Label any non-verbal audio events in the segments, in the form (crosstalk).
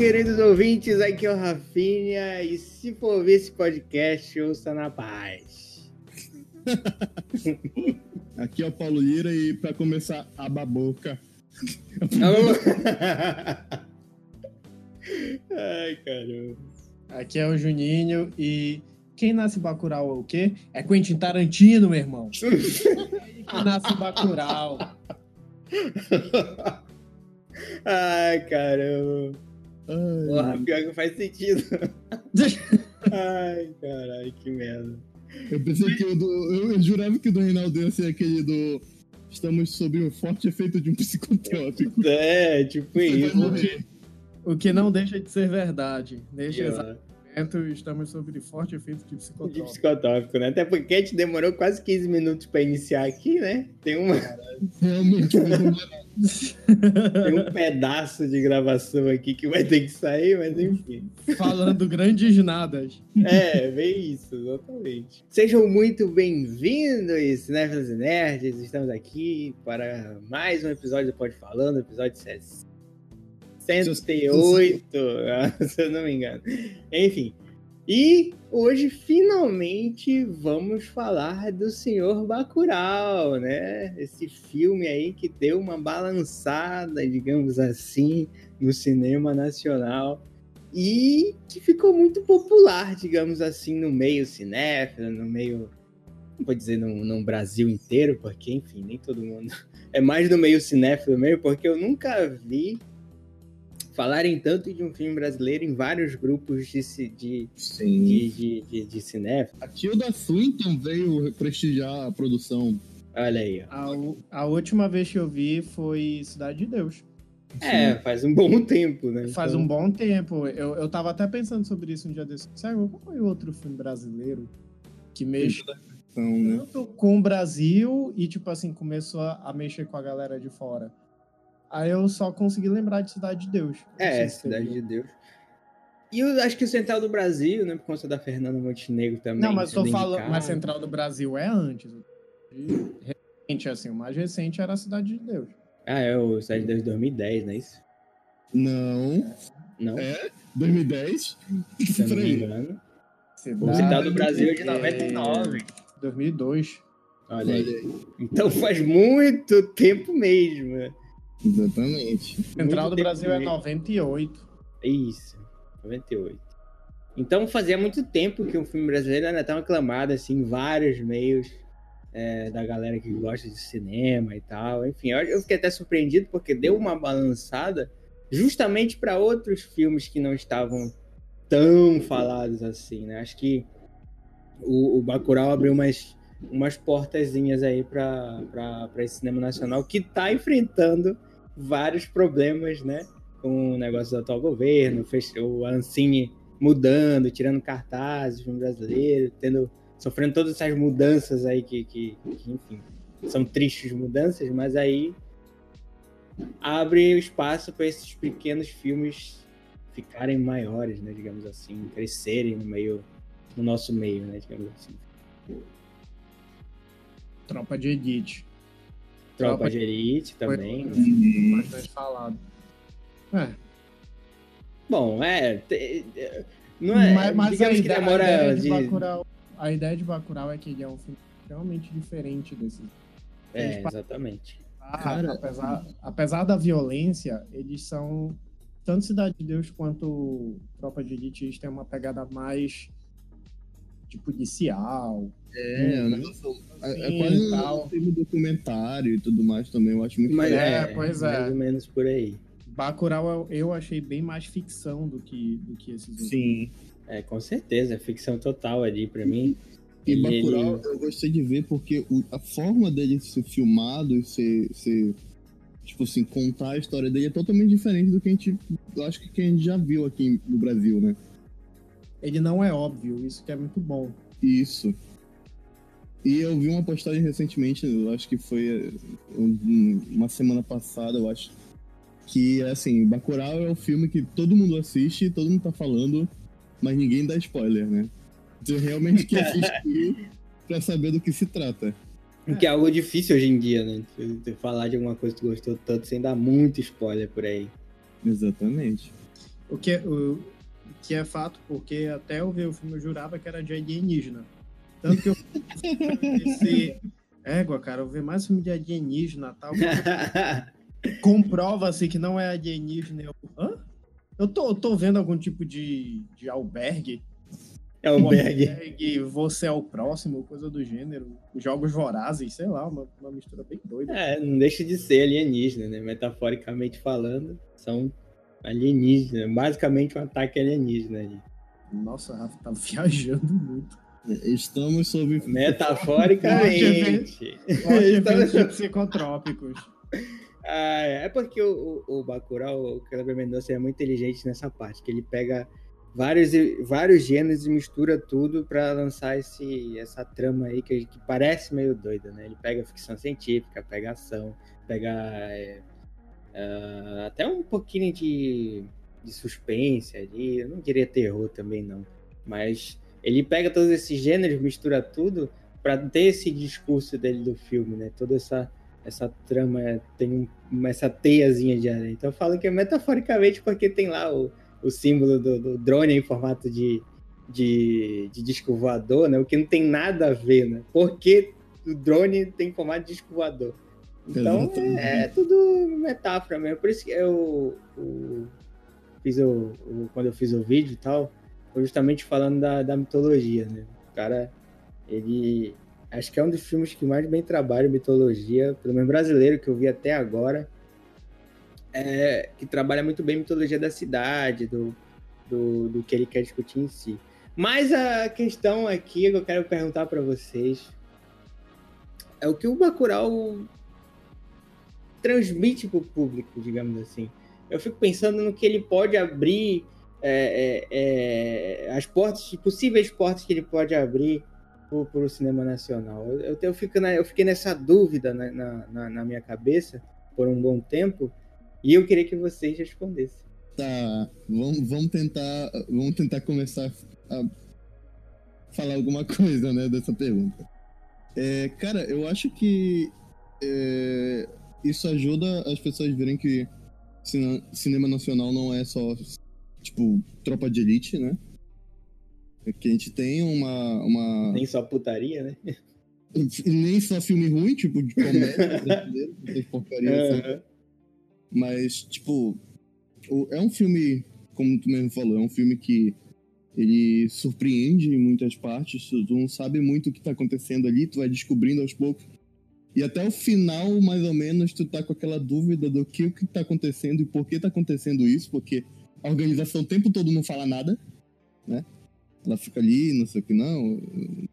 queridos ouvintes, aqui é o Rafinha, e se for ouvir esse podcast, ouça na paz. (laughs) aqui é o Paulo Lira, e para começar, aba a boca. (laughs) Ai, caramba. Aqui é o Juninho, e quem nasce Bacurau é o quê? É Quentin Tarantino, meu irmão. (laughs) quem nasce Bacurau. Ai, caramba. Ai, Porra, pior que faz sentido. (laughs) Ai, caralho, que merda. Eu pensei que o do. Eu, eu jurava que o do Reinaldo ia ser aquele do. Estamos sob o forte efeito de um psicotrópico. (laughs) É, tipo isso. O que não deixa de ser verdade. Deixa exatamente estamos sob forte efeito de psicotrópico. De psicotrópico, né? Até porque a gente demorou quase 15 minutos para iniciar aqui, né? Tem uma. Realmente, (laughs) Tem um (laughs) pedaço de gravação aqui que vai ter que sair, mas enfim. Falando grandes nadas. É, bem isso, exatamente. Sejam muito bem-vindos, cinéfilos e nerds. Estamos aqui para mais um episódio do Pode Falando, episódio 60. 108, (laughs) se eu não me engano. Enfim. E hoje, finalmente, vamos falar do Senhor Bacurau, né? Esse filme aí que deu uma balançada, digamos assim, no cinema nacional e que ficou muito popular, digamos assim, no meio cinéfilo, no meio, não vou dizer no, no Brasil inteiro, porque, enfim, nem todo mundo. (laughs) É mais no meio cinéfilo mesmo, porque eu nunca vi falarem tanto de um filme brasileiro em vários grupos de, de, de, de, de, de. A Tilda Swinton veio prestigiar a produção. Olha aí. A, a última vez que eu vi foi Cidade de Deus. É, faz um bom tempo, né? Faz então... um bom tempo. Eu, eu tava até pensando sobre isso um dia desse. Sabe, qual foi o outro filme brasileiro que mexe né? com o Brasil e, tipo assim, começou a, a mexer com a galera de fora? Aí eu só consegui lembrar de Cidade de Deus. É, Cidade de Deus. E eu acho que o Central do Brasil, né, por conta da Fernanda Montenegro também. Não, mas tô falando, mas Central do Brasil é antes. Recente, assim, o mais recente era a Cidade de Deus. Ah, é o Cidade de Deus de 2010, não é isso? Não. Não? É? 2010? Se não me engano. O Central do Brasil é de 99. 2002. Olha aí. Então faz muito tempo mesmo. Né? Exatamente. Central muito do Brasil mesmo. é 98. Isso, 98. Então fazia muito tempo que o filme brasileiro era tão aclamado assim, em vários meios é, da galera que gosta de cinema e tal. Enfim, eu, eu fiquei até surpreendido porque deu uma balançada justamente para outros filmes que não estavam tão falados assim, né? Acho que o, o Bacurau abriu umas, umas portazinhas aí para esse cinema nacional que está enfrentando vários problemas, né? Com o negócio do atual governo, o Ancine mudando, tirando cartazes no brasileiro, tendo, sofrendo todas essas mudanças aí que, que, que enfim, são tristes mudanças, mas aí abre espaço para esses pequenos filmes ficarem maiores, né, digamos assim, crescerem no meio, no nosso meio, né, digamos assim. Tropa de Elite. Tropa de Elite também. Né? Bastante falado. É. Bom, é. Não é. Mas, mas a, ideia, demora a, ideia de... de Bacurau, a ideia de Bacurau é que ele é um filme realmente diferente desse. É, exatamente. Cara, apesar, apesar da violência, eles são. Tanto Cidade de Deus quanto Tropa de Elite tem uma pegada mais de policial. É, um negócio, é, é quase tal. um filme documentário e tudo mais também, eu acho muito Mas é, é, pois é. Mais ou menos por aí. Bacurau eu achei bem mais ficção do que, do que esses outros. Sim. É, com certeza, é ficção total ali para mim. E Bacurau ele... eu gostei de ver porque o, a forma dele ser filmado e ser, ser, tipo assim, contar a história dele é totalmente diferente do que a gente, eu acho que a gente já viu aqui no Brasil, né? Ele não é óbvio, isso que é muito bom. Isso. E eu vi uma postagem recentemente, eu acho que foi uma semana passada, eu acho, que assim, Bacurau é o filme que todo mundo assiste, todo mundo tá falando, mas ninguém dá spoiler, né? Você realmente quer (laughs) assistir pra saber do que se trata. O que é algo difícil hoje em dia, né? Você falar de alguma coisa que tu gostou tanto sem dar muito spoiler por aí. Exatamente. O que, é, o, que é fato, porque até eu ver o filme eu jurava que era de alienígena. Tanto que eu (laughs) pensei, égua, cara, eu ver mais filme de alienígena tal. (laughs) Comprova-se que não é alienígena. Eu, Hã? Eu tô, tô vendo algum tipo de, de albergue. É albergue. albergue. Você é o próximo, coisa do gênero. Jogos vorazes, sei lá, uma, uma mistura bem doida. É, não deixa de ser alienígena, né? Metaforicamente falando, são alienígenas. Basicamente um ataque alienígena ali. Nossa, Rafa tá (laughs) viajando muito. Estamos sob. Metaforicamente. Estamos psicotrópicos. (laughs) Ah, é porque o, o, o Bacurau, o Kleber Mendonça é muito inteligente nessa parte, que ele pega vários, vários gêneros e mistura tudo para lançar esse, essa trama aí que, que, parece meio doida, né? Ele pega ficção científica, pega ação, pega é, uh, até um pouquinho de, de suspense ali, eu não diria terror também não, mas ele pega todos esses gêneros, mistura tudo para ter esse discurso dele do filme, né? Toda essa essa trama tem um, essa teiazinha de aranha. Então eu falo que é metaforicamente porque tem lá o, o símbolo do, do drone em formato de, de, de, disco voador, né? O que não tem nada a ver, né? Porque o drone tem formato de disco voador. Então é, é, tudo metáfora mesmo. Por isso que eu, eu fiz o, o, quando eu fiz o vídeo e tal, foi justamente falando da, da mitologia, né? O cara, ele acho que é um dos filmes que mais bem trabalha mitologia, pelo menos brasileiro que eu vi até agora é, que trabalha muito bem mitologia da cidade, do, do, do, que ele quer discutir em si. Mas a questão aqui que eu quero perguntar para vocês é o que o Bacurau transmite para o público, digamos assim. Eu fico pensando no que ele pode abrir, é, é, é as portas, possíveis portas que ele pode abrir para o cinema nacional. Eu, eu, fico na, eu fiquei nessa dúvida na, na, na minha cabeça por um bom tempo, e eu queria que vocês respondessem. Tá, vamos, vamos tentar. Vamos tentar começar a falar alguma coisa, né, dessa pergunta. É, cara, eu acho que é, isso ajuda as pessoas a verem que cinema nacional não é só, tipo, tropa de elite, né? É que a gente tem uma, uma. Nem só putaria, né? Nem só filme ruim, tipo, de comédia (laughs) brasileiro, tem porcaria uhum. assim. Mas, tipo, é um filme, como tu mesmo falou, é um filme que ele surpreende em muitas partes. Tu não sabe muito o que tá acontecendo ali, tu vai descobrindo aos poucos. E até o final, mais ou menos, tu tá com aquela dúvida do que que tá acontecendo e por que tá acontecendo isso, porque a organização o tempo todo não fala nada, né? Ela fica ali, não sei o que, não,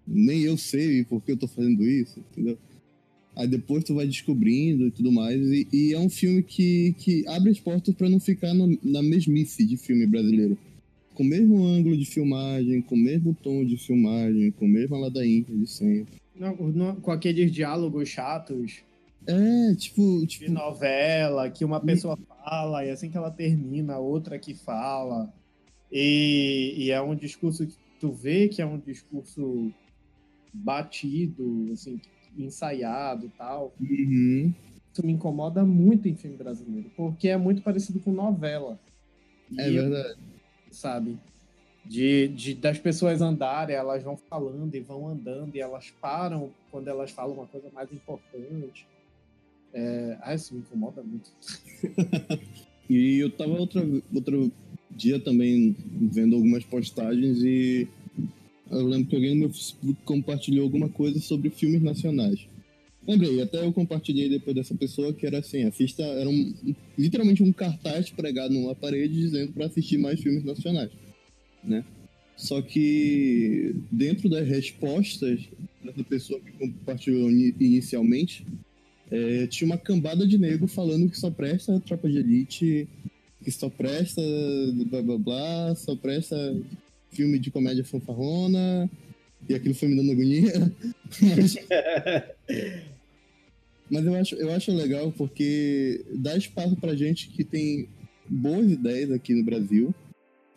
nem eu sei por que eu tô fazendo isso, entendeu? Aí depois tu vai descobrindo e tudo mais. E, e é um filme que, que abre as portas para não ficar no, na mesmice de filme brasileiro. Com o mesmo ângulo de filmagem, com o mesmo tom de filmagem, com a mesma ladainha de sempre. Não, não, com aqueles diálogos chatos. É, tipo, tipo. De novela, que uma pessoa fala e assim que ela termina, a outra que fala. E, e é um discurso que tu vê que é um discurso batido, assim, ensaiado tal. Uhum. Isso me incomoda muito em filme brasileiro, porque é muito parecido com novela. É verdade. Sabe? De, de, das pessoas andarem, elas vão falando e vão andando e elas param quando elas falam uma coisa mais importante. É... Ah, isso me incomoda muito. (laughs) e eu tava outro, outro dia também vendo algumas postagens e eu lembro que alguém no meu Facebook compartilhou alguma coisa sobre filmes nacionais. Lembrei, até eu compartilhei depois dessa pessoa que era assim, assista, era um, literalmente um cartaz pregado numa parede dizendo para assistir mais filmes nacionais, né? Só que dentro das respostas dessa pessoa que compartilhou inicialmente, é, tinha uma cambada de negro falando que só presta Tropa de Elite, que só presta blá blá blá, só presta filme de comédia fanfarrona, e aquilo foi me dando agonia. Mas, (laughs) mas eu, acho, eu acho legal porque dá espaço pra gente que tem boas ideias aqui no Brasil,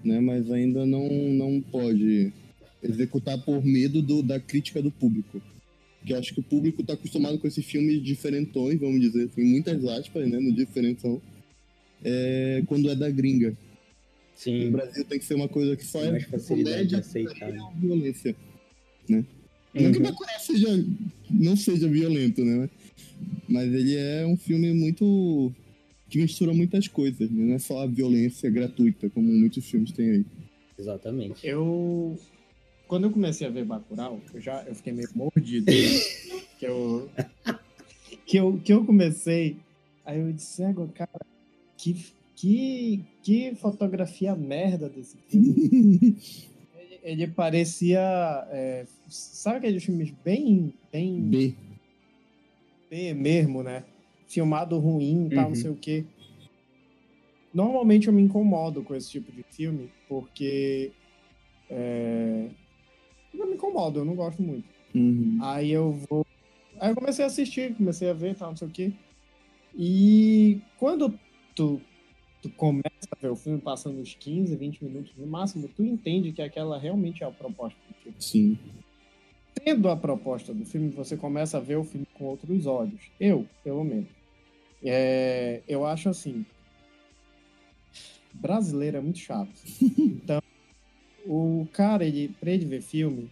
né? Mas ainda não, não pode executar por medo do, da crítica do público. Que acho que o público está acostumado com esses filmes diferentões, vamos dizer assim, muitas aspas, né? No diferentão. É, quando é da gringa. Sim. No Brasil tem que ser uma coisa que só é comédia e violência, né? Não que Uhum. Bacurau seja, não seja violento, né? Mas ele é um filme muito... que mistura muitas coisas, né? Não é só a violência gratuita, como muitos filmes têm aí. Exatamente. Eu. Quando eu comecei a ver Bacurau, eu já eu fiquei meio mordido. (laughs) que, eu, que, eu, que eu comecei. Aí eu disse, "Égua, cara, que, que, que fotografia merda desse filme. (laughs) ele, ele parecia. é, sabe aqueles filmes bem, bem B. B mesmo, né? Filmado ruim tal, Uhum. não sei o quê. Normalmente eu me incomodo com esse tipo de filme, porque. É... Eu me incomodo, eu não gosto muito. Uhum. Aí eu vou. Aí eu comecei a assistir, comecei a ver tal, não sei o quê. E quando tu, tu começa a ver o filme passando uns 15, 20 minutos no máximo, tu entende que aquela realmente é a proposta do filme Sim. tendo a proposta do filme, você começa a ver o filme com outros olhos. Eu, pelo menos. É, eu acho assim. Brasileiro é muito chato. (laughs) Então, o cara, ele, pra ele ver filme,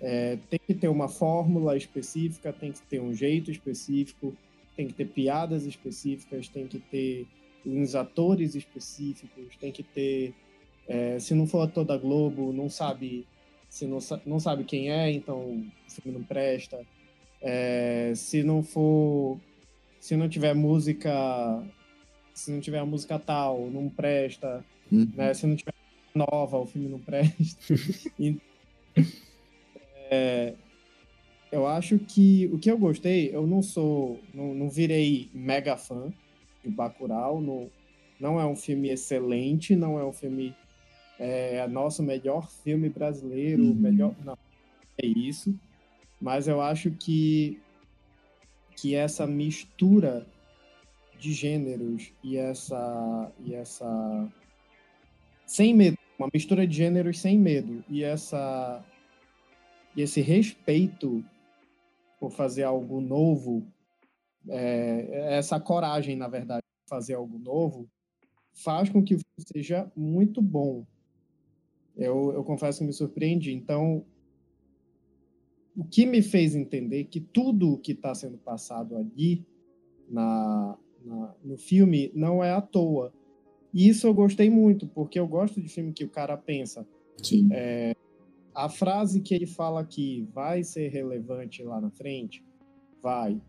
é, tem que ter uma fórmula específica, tem que ter um jeito específico, tem que ter piadas específicas, tem que ter uns atores específicos, tem que ter. é, se não for ator da Globo, não sabe se não, não sabe quem é, então o filme não presta. É, se não for. Se não tiver música. Se não tiver a música tal, não presta. Uhum. Né? Se não tiver nova, o filme não presta. (laughs) E, é, eu acho que o que eu gostei, eu não sou. Não, não virei mega fã de Bacurau. Não, não é um filme excelente, não é um filme é nosso melhor filme brasileiro, Uhum. melhor. Não, é isso. Mas eu acho que, que essa mistura de gêneros e essa. E essa. Sem medo. Uma mistura de gêneros sem medo. E essa. E esse respeito por fazer algo novo. é, essa coragem, na verdade, de fazer algo novo, faz com que seja muito bom. Eu, eu confesso que me surpreendi. Então, o que me fez entender que tudo o que está sendo passado ali na, na- no filme não é à toa. E isso eu gostei muito, porque eu gosto de filme que o cara pensa. Sim. A frase que ele fala aqui vai ser relevante lá na frente? Vai.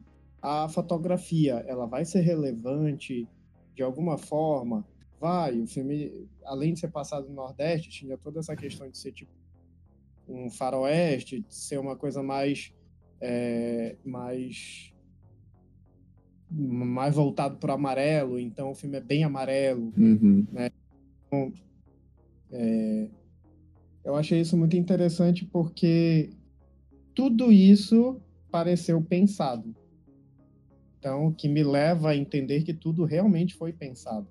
A fotografia, ela vai ser relevante de alguma forma? Vai. O filme, além de ser passado no Nordeste, tinha toda essa questão de ser tipo um faroeste, ser uma coisa mais é, mais mais voltado para o amarelo, então o filme é bem amarelo. Uhum. Eu achei isso muito interessante porque tudo isso pareceu pensado. Então, o que me leva a entender que tudo realmente foi pensado.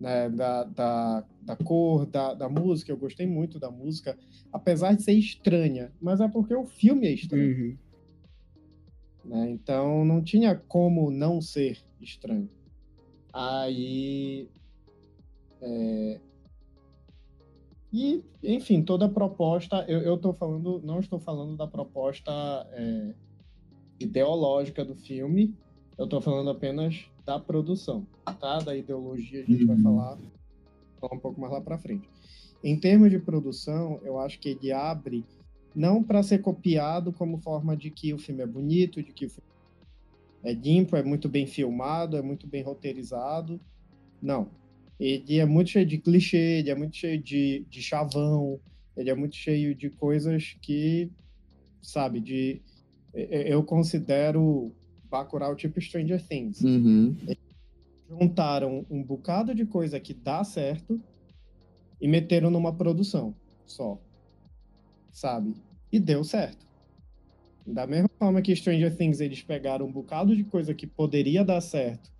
Né? Da, da, da cor, da, da música, eu gostei muito da música, apesar de ser estranha, mas é porque o filme é estranho. Uhum. né? Então não tinha como não ser estranho. Aí. é, E, enfim, toda a proposta. Eu, eu tô falando, não estou falando da proposta é, ideológica do filme, eu estou falando apenas da produção, tá? Da ideologia a gente vai Uhum. falar, falar um pouco mais lá para frente. Em termos de produção, eu acho que ele abre não para ser copiado como forma de que o filme é bonito, de que o filme é limpo, é muito bem filmado, é muito bem roteirizado. Não. Ele é muito cheio de clichê, ele é muito cheio de, de chavão, ele é muito cheio de coisas que, sabe, de. eu- Eu considero Bacurau tipo Stranger Things Uhum. juntaram um bocado de coisa que dá certo e meteram numa produção só. Sabe? E deu certo. Da mesma forma que Stranger Things eles pegaram um bocado de coisa que poderia dar certo,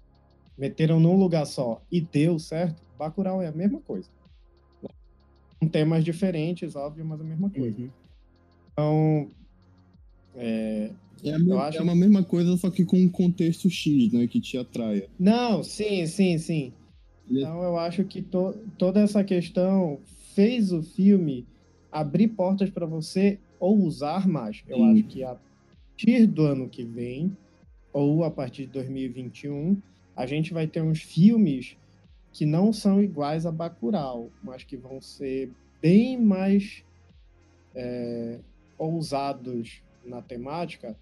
meteram num lugar só e deu certo, Bacurau é a mesma coisa. Com temas diferentes, óbvio, mas a mesma coisa. Uhum. Então, é, É, me- acho- é uma mesma coisa, só que com um contexto X, né? Que te atraia. Não, sim, sim, sim. Então eu acho que to, toda essa questão fez o filme abrir portas para você ousar mais. Eu hum. acho que a partir do ano que vem, ou a partir de 2021, a gente vai ter uns filmes que não são iguais a Bacurau, mas que vão ser bem mais é, ousados na temática.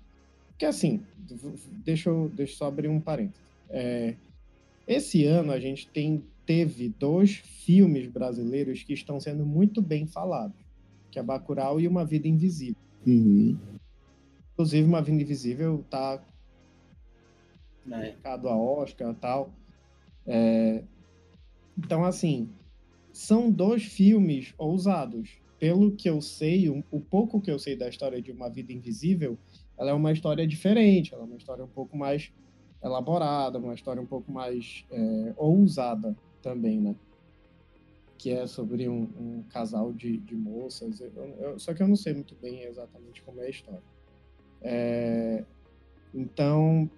Porque assim, deixa eu, deixa eu só abrir um parênteses. É, esse ano a gente tem, teve dois filmes brasileiros que estão sendo muito bem falados, que é Bacurau e Uma Vida Invisível. Uhum. Inclusive, Uma Vida Invisível tá indicado a Oscar e tal. É... Então, assim, são dois filmes ousados. Pelo que eu sei, um, o pouco que eu sei da história de Uma Vida Invisível, ela é uma história diferente, ela é uma história um pouco mais elaborada, uma história um pouco mais é, ousada também, né? Que é sobre um, um casal de, de moças. Eu, eu, só que eu não sei muito bem exatamente como é a história. É, então,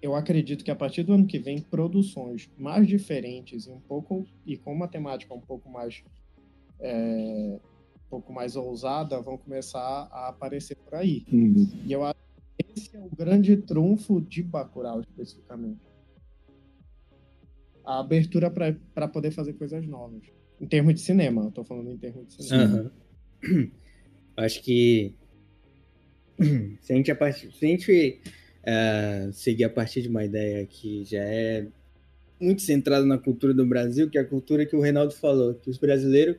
eu acredito que a partir do ano que vem, produções mais diferentes e um pouco e com uma temática um pouco mais é, um pouco mais ousada vão começar a aparecer por aí. Uhum. E eu acho que esse é o grande trunfo de Bacurau, especificamente. A abertura para poder fazer coisas novas. Em termos de cinema, eu tô falando em termos de cinema. Uhum. (clears throat) Acho que (clears throat) se a gente, se a gente uh, seguir a partir de uma ideia que já é muito centrada na cultura do Brasil, que é a cultura que o Reinaldo falou, que os brasileiros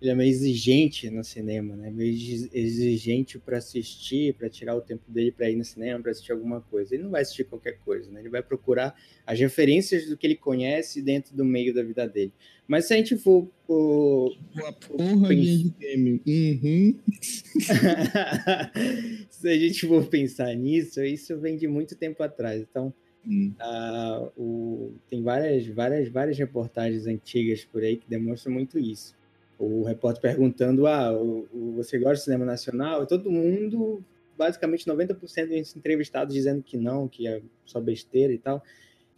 ele é meio exigente no cinema, né? Meio exigente para assistir, para tirar o tempo dele para ir no cinema, para assistir alguma coisa. Ele não vai assistir qualquer coisa, né? Ele vai procurar as referências do que ele conhece dentro do meio da vida dele. Mas se a gente for por, uhum. (laughs) se a gente for pensar nisso, isso vem de muito tempo atrás. Então, Hum. Uh, o, tem várias, várias, várias reportagens antigas por aí que demonstram muito isso o repórter perguntando: ah, você gosta de cinema nacional? E todo mundo, basicamente 90% dos entrevistados dizendo que não, que é só besteira e tal.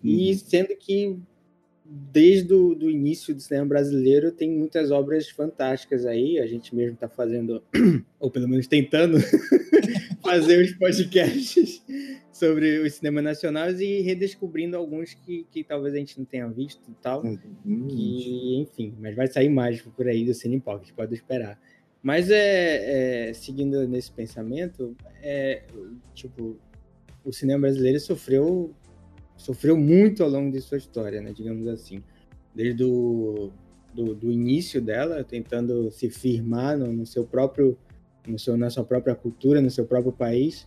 Uhum. E sendo que desde o do início do cinema brasileiro tem muitas obras fantásticas aí. A gente mesmo está fazendo, (clears throat) ou pelo menos tentando, (laughs) fazer os podcasts sobre o cinema nacional e redescobrindo alguns que, que talvez a gente não tenha visto e tal. Uhum. Que, enfim, mas vai sair mais por aí do Cine Pocket, pode esperar. Mas é, é, seguindo nesse pensamento, é, tipo, o cinema brasileiro sofreu sofreu muito ao longo de sua história, né, digamos assim. Desde o do, do início dela, tentando se firmar no, no seu próprio, no seu, na sua própria cultura, no seu próprio país,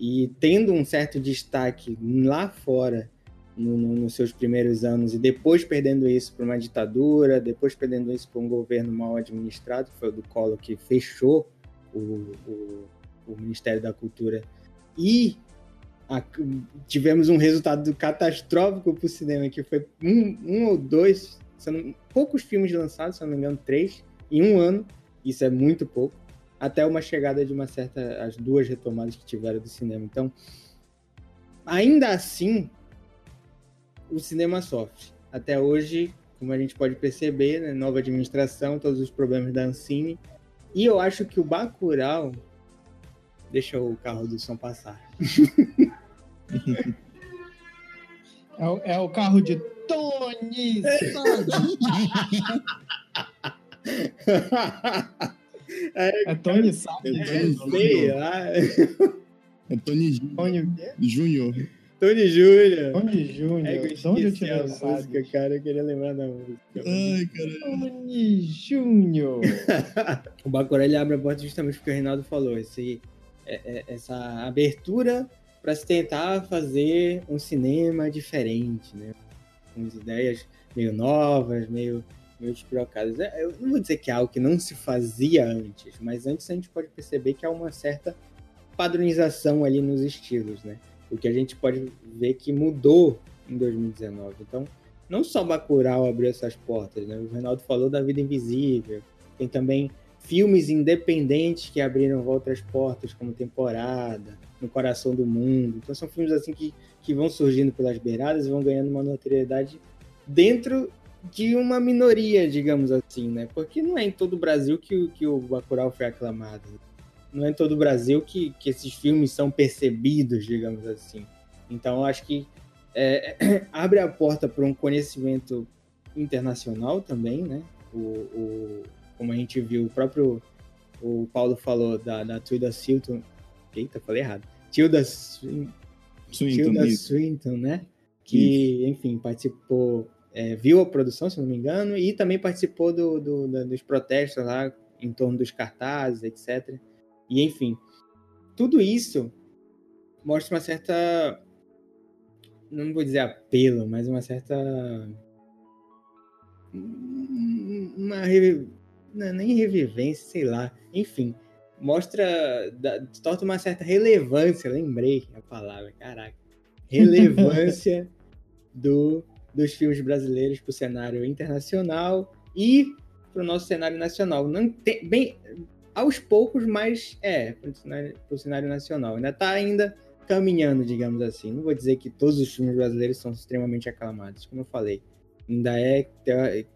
e tendo um certo destaque lá fora no, no, nos seus primeiros anos e depois perdendo isso para uma ditadura, depois perdendo isso para um governo mal administrado, que foi o do Collor que fechou o, o, o Ministério da Cultura e a, tivemos um resultado catastrófico para o cinema, que foi um, um ou dois, poucos filmes lançados, se não me engano, três, em um ano. Isso é muito pouco. Até uma chegada de uma certa. as duas retomadas que tiveram do cinema. Então, ainda assim, o cinema sofre. Até hoje, como a gente pode perceber, né, nova administração, todos os problemas da Ancine. E eu acho que o Bacurau. Deixa o carro do som passar. (laughs) É o, é o carro de Tony (laughs) É, é Tony Sá. É, é Tony Júnior. Tony Júnior. Tony Júnior. É, eu Onde eu tirei a música, cara? Eu queria lembrar da música. Ai, caralho. Tony Júnior. (laughs) o Bacurau ele abre a porta justamente porque o Reinaldo falou. Esse, é, é, essa abertura para se tentar fazer um cinema diferente, né? Com ideias meio novas, meio, meio despirocadas. É, eu não vou dizer que é algo que não se fazia antes, mas antes a gente pode perceber que há uma certa padronização ali nos estilos, né? O que a gente pode ver que mudou em 2019. Então, não só Bacurau abriu essas portas, né? O Reinaldo falou da Vida Invisível, tem também filmes independentes que abriram outras portas, como Temporada, No Coração do Mundo. Então são filmes assim que, que vão surgindo pelas beiradas e vão ganhando uma notoriedade dentro de uma minoria, digamos assim, né? Porque não é em todo o Brasil que, que o Bacurau foi aclamado. Não é em todo o Brasil que, que esses filmes são percebidos, digamos assim. Então, acho que é, (clears throat) abre a porta para um conhecimento internacional também, né? O, o, como a gente viu, o próprio o Paulo falou da, da Tilda Swinton. Eita, falei errado. Tilda Swinton, Tilda Swinton né? Que, isso. enfim, participou, é, viu a produção, se não me engano, e também participou do, do, do, dos protestos lá em torno dos cartazes, etc. E, enfim, tudo isso mostra uma certa não vou dizer apelo, mas uma certa. Uma. Não, é nem revivência, sei lá. Enfim, mostra. Torna uma certa relevância, lembrei a palavra, caraca. (laughs) Relevância do, dos filmes brasileiros para o cenário internacional e para o nosso cenário nacional. Não tem, bem, aos poucos, mas é, para o cenário, cenário nacional. Ainda está ainda caminhando, digamos assim. Não vou dizer que todos os filmes brasileiros são extremamente aclamados, como eu falei. Ainda é,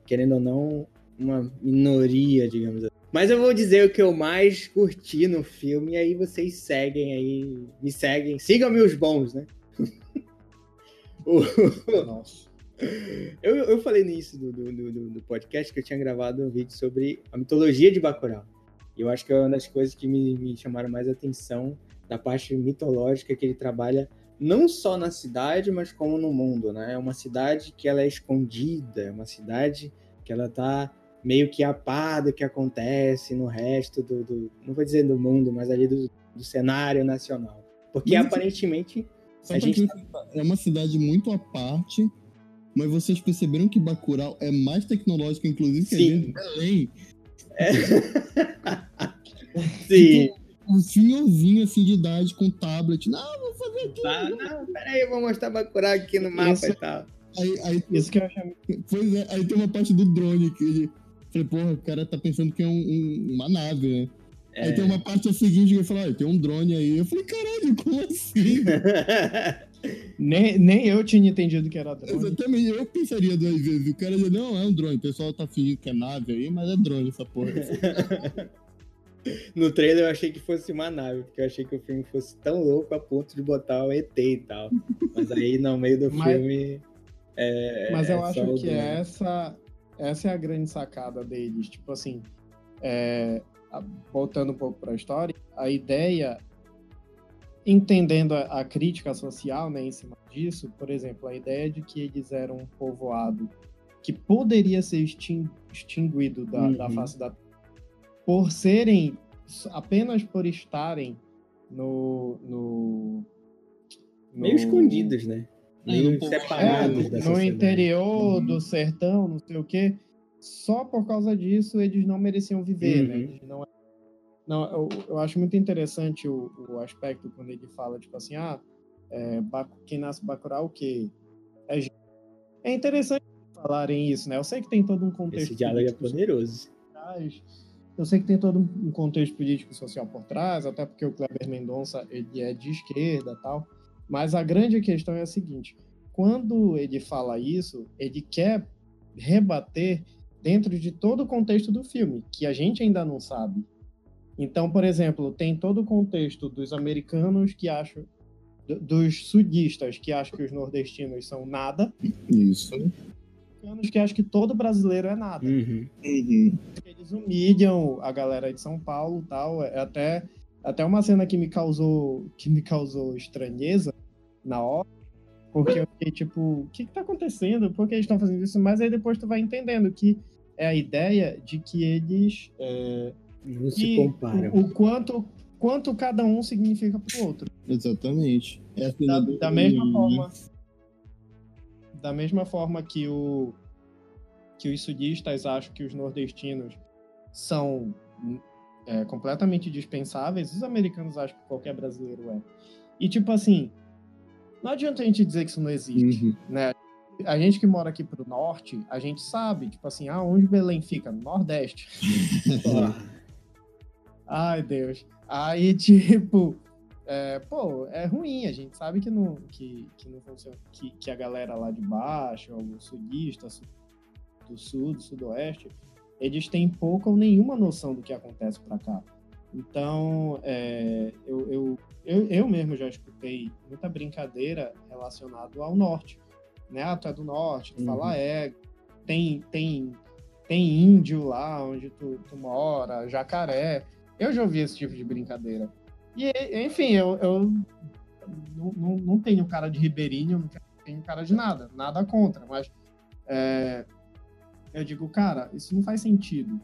querendo ou não, uma minoria, digamos assim. Mas eu vou dizer o que eu mais curti no filme, e aí vocês seguem aí, me seguem. Sigam-me os bons, né? (laughs) Nossa. Eu, eu falei nisso do, do, do, do, podcast que eu tinha gravado um vídeo sobre a mitologia de Bacurau. E eu acho que é uma das coisas que me, me chamaram mais atenção da parte mitológica que ele trabalha não só na cidade, mas como no mundo, né? É uma cidade que ela é escondida, é uma cidade que ela tá meio que apada que acontece no resto do, do, não vou dizer do mundo, mas ali do, do cenário nacional. Porque mas, aparentemente a gente tá... é uma cidade muito à parte, mas vocês perceberam que Bacurau é mais tecnológico, inclusive, que Sim. a gente Belém. É... (laughs) Sim. Tipo, um senhorzinho assim de idade com tablet. Não, vou fazer aqui. Tá, não, peraí, eu vou mostrar Bacurau aqui no mapa Isso, e tal. Aí, aí, Isso que eu achei. (laughs) Pois é, aí tem uma parte do drone que falei, porra, o cara tá pensando que é um, um, uma nave, né? É. Aí tem uma parte seguinte que ele falou, ah, tem um drone aí. Eu falei, caralho, como assim? (laughs) nem, nem eu tinha entendido que era drone. Exatamente, eu pensaria duas vezes. O cara dizia, não, é um drone. O pessoal tá fingindo que é nave aí, mas é drone essa porra. (laughs) No trailer eu achei que fosse uma nave, porque eu achei que o filme fosse tão louco a ponto de botar o ET e tal. Mas aí no meio do (laughs) mas, filme. É, mas eu é acho que essa, essa é a grande sacada deles. Tipo assim, é, voltando um pouco para a história, a ideia, entendendo a, a, crítica social né, em cima disso, por exemplo, a ideia de que eles eram um povoado que poderia ser extinguido da, uhum. da face da por serem, apenas por estarem no. no, no Meio escondidos, né? É, Meio separados é, No interior uhum. do sertão, não sei o quê. Só por causa disso eles não mereciam viver, né? uhum. né? não, não eu, eu, acho muito interessante o, o, aspecto quando ele fala, tipo assim, ah, é, quem nasce Bacurau, o quê? É, é interessante falarem isso, né? Eu sei que tem todo um contexto. Esse diálogo é poderoso. Eu sei que tem todo um contexto político e social por trás, até porque o Kleber Mendonça ele é de esquerda tal. Mas a grande questão é a seguinte: quando ele fala isso, ele quer rebater dentro de todo o contexto do filme, que a gente ainda não sabe. Então, por exemplo, tem todo o contexto dos americanos que acham, dos sudistas que acham que os nordestinos são nada. Isso americanos que acham que todo brasileiro é nada. Uhum. Uhum. Eles humilham a galera de São Paulo e tal. É até, até uma cena que me causou que me causou estranheza na hora. Porque eu fiquei tipo, o que, que tá acontecendo? Por que eles estão fazendo isso? Mas aí depois tu vai entendendo que é a ideia de que eles. É, Não se comparam. O, o, quanto, quanto cada um significa pro outro. Exatamente. É da, da mesma forma da mesma forma que, o, que os sudistas acham que os nordestinos são é, completamente dispensáveis, os americanos acham que qualquer brasileiro é. E, tipo assim, não adianta a gente dizer que isso não existe, uhum. né? A gente que mora aqui pro norte, a gente sabe, tipo assim, ah, onde Belém fica? No Nordeste. (laughs) Ai, Deus. Aí, (laughs) tipo, é, pô, é ruim, a gente sabe que não, que, que não funciona, que, que a galera lá de baixo, o sudista, do sul, do sudoeste, eles têm pouca ou nenhuma noção do que acontece para cá. Então, é, eu, eu, eu, eu, mesmo já escutei muita brincadeira relacionada ao norte. Né? Ah, tu é do norte, tu uhum. fala é, tem, tem, tem índio lá onde tu, tu mora, jacaré. Eu já ouvi esse tipo de brincadeira. E, enfim, eu, eu não, não, tenho cara de ribeirinho, não tenho cara de nada, nada contra, mas é, eu digo, cara, isso não faz sentido,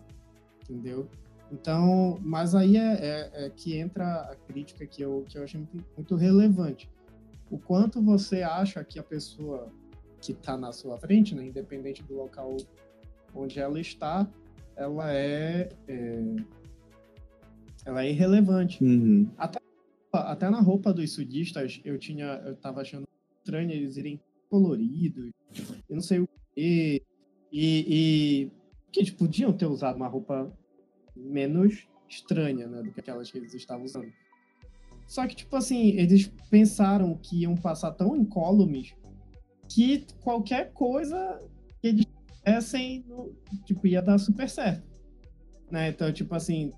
entendeu? Então, mas aí é, é, é que entra a crítica que eu, que eu achei muito, muito relevante. O quanto você acha que a pessoa que está na sua frente, né, independente do local onde ela está, ela é, é ela é irrelevante. Uhum. Até, até na roupa dos sudistas, eu tinha, eu tava achando estranho eles irem coloridos, eu não sei o quê, e, e que eles podiam ter usado uma roupa menos estranha, né, do que aquelas que eles estavam usando. Só que, tipo assim, eles pensaram que iam passar tão incólumes que qualquer coisa que eles fizessem, tipo, ia dar super certo. Né? Então, tipo assim,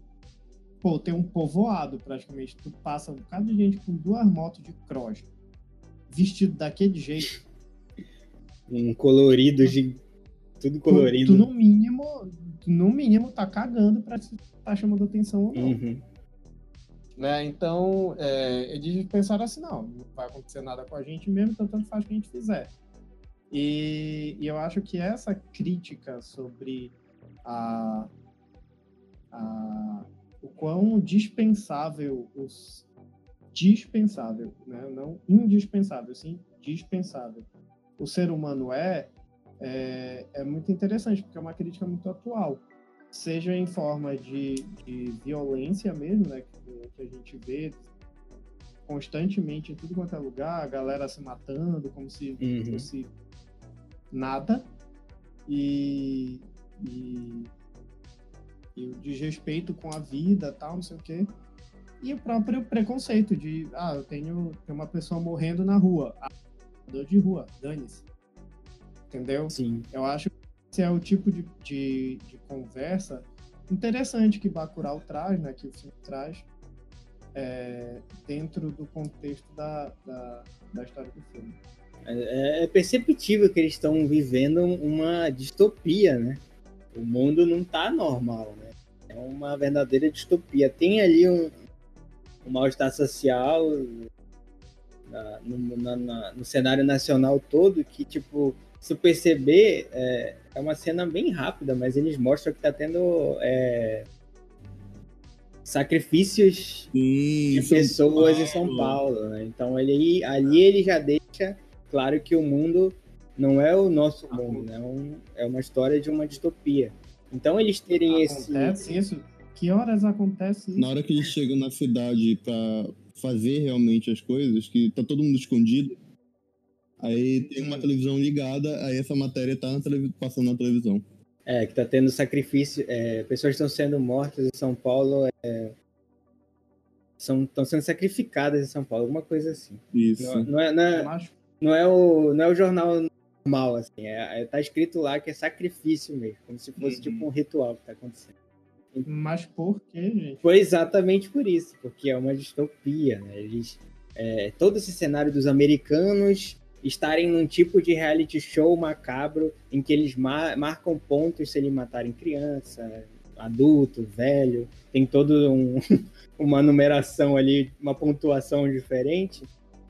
pô, tem um povoado praticamente. Tu passa um bocado de gente com duas motos de cross, vestido daquele jeito. Um colorido de. Tudo colorido. Tu, tu, no mínimo, tu, no mínimo, tá cagando pra se tá chamando atenção ou não. Uhum. Né? Então, é, eles pensaram assim, não, não vai acontecer nada com a gente mesmo, então tanto faz o que a gente fizer. E, e eu acho que essa crítica sobre a, a o quão dispensável os dispensável, né? não indispensável, sim dispensável. O ser humano é, é, é muito interessante, porque é uma crítica muito atual, seja em forma de, de violência mesmo, né? que, que a gente vê constantemente em tudo quanto é lugar, a galera se matando como se uhum. fosse nada, e, e e o desrespeito com a vida, tal, não sei o quê. E o próprio preconceito de, ah, eu tenho, uma pessoa morrendo na rua. Ah, dor de rua, dane-se. Entendeu? Sim. Eu acho que esse é o tipo de, de, de conversa interessante que Bacurau traz, né, que o filme traz, é, dentro do contexto da, da, da história do filme. É, é perceptível que eles estão vivendo uma distopia, né? O mundo não tá normal, né? É uma verdadeira distopia. Tem ali um, um mal-estar social na, no, na, na, no, cenário nacional todo que, tipo, se perceber, é, é, uma cena bem rápida, mas eles mostram que tá tendo é, sacrifícios Sim, de pessoas em São Paulo, né? Então ele, ali ele já deixa claro que o mundo não é o nosso mundo, né? É, uma história de uma distopia. Então eles terem acontece esse. Acontece isso? Que horas acontece isso? Na hora que eles chegam na cidade para fazer realmente as coisas, que tá todo mundo escondido, aí tem uma televisão ligada, aí essa matéria tá na passando na televisão. É, que tá tendo sacrifício, é, pessoas estão sendo mortas em São Paulo, é, são estão sendo sacrificadas em São Paulo, alguma coisa assim. Isso. Não, não, é, não, é, não, é, o, não é o jornal normal, assim. É, é, tá escrito lá que é sacrifício mesmo, como se fosse uhum. tipo um ritual que tá acontecendo. Mas por quê, gente? Foi exatamente por isso, porque é uma distopia, né? Eles, é, todo esse cenário dos americanos estarem num tipo de reality show macabro em que eles mar marcam pontos se eles matarem criança, adulto, velho, tem todo um, (laughs) uma numeração ali, uma pontuação diferente.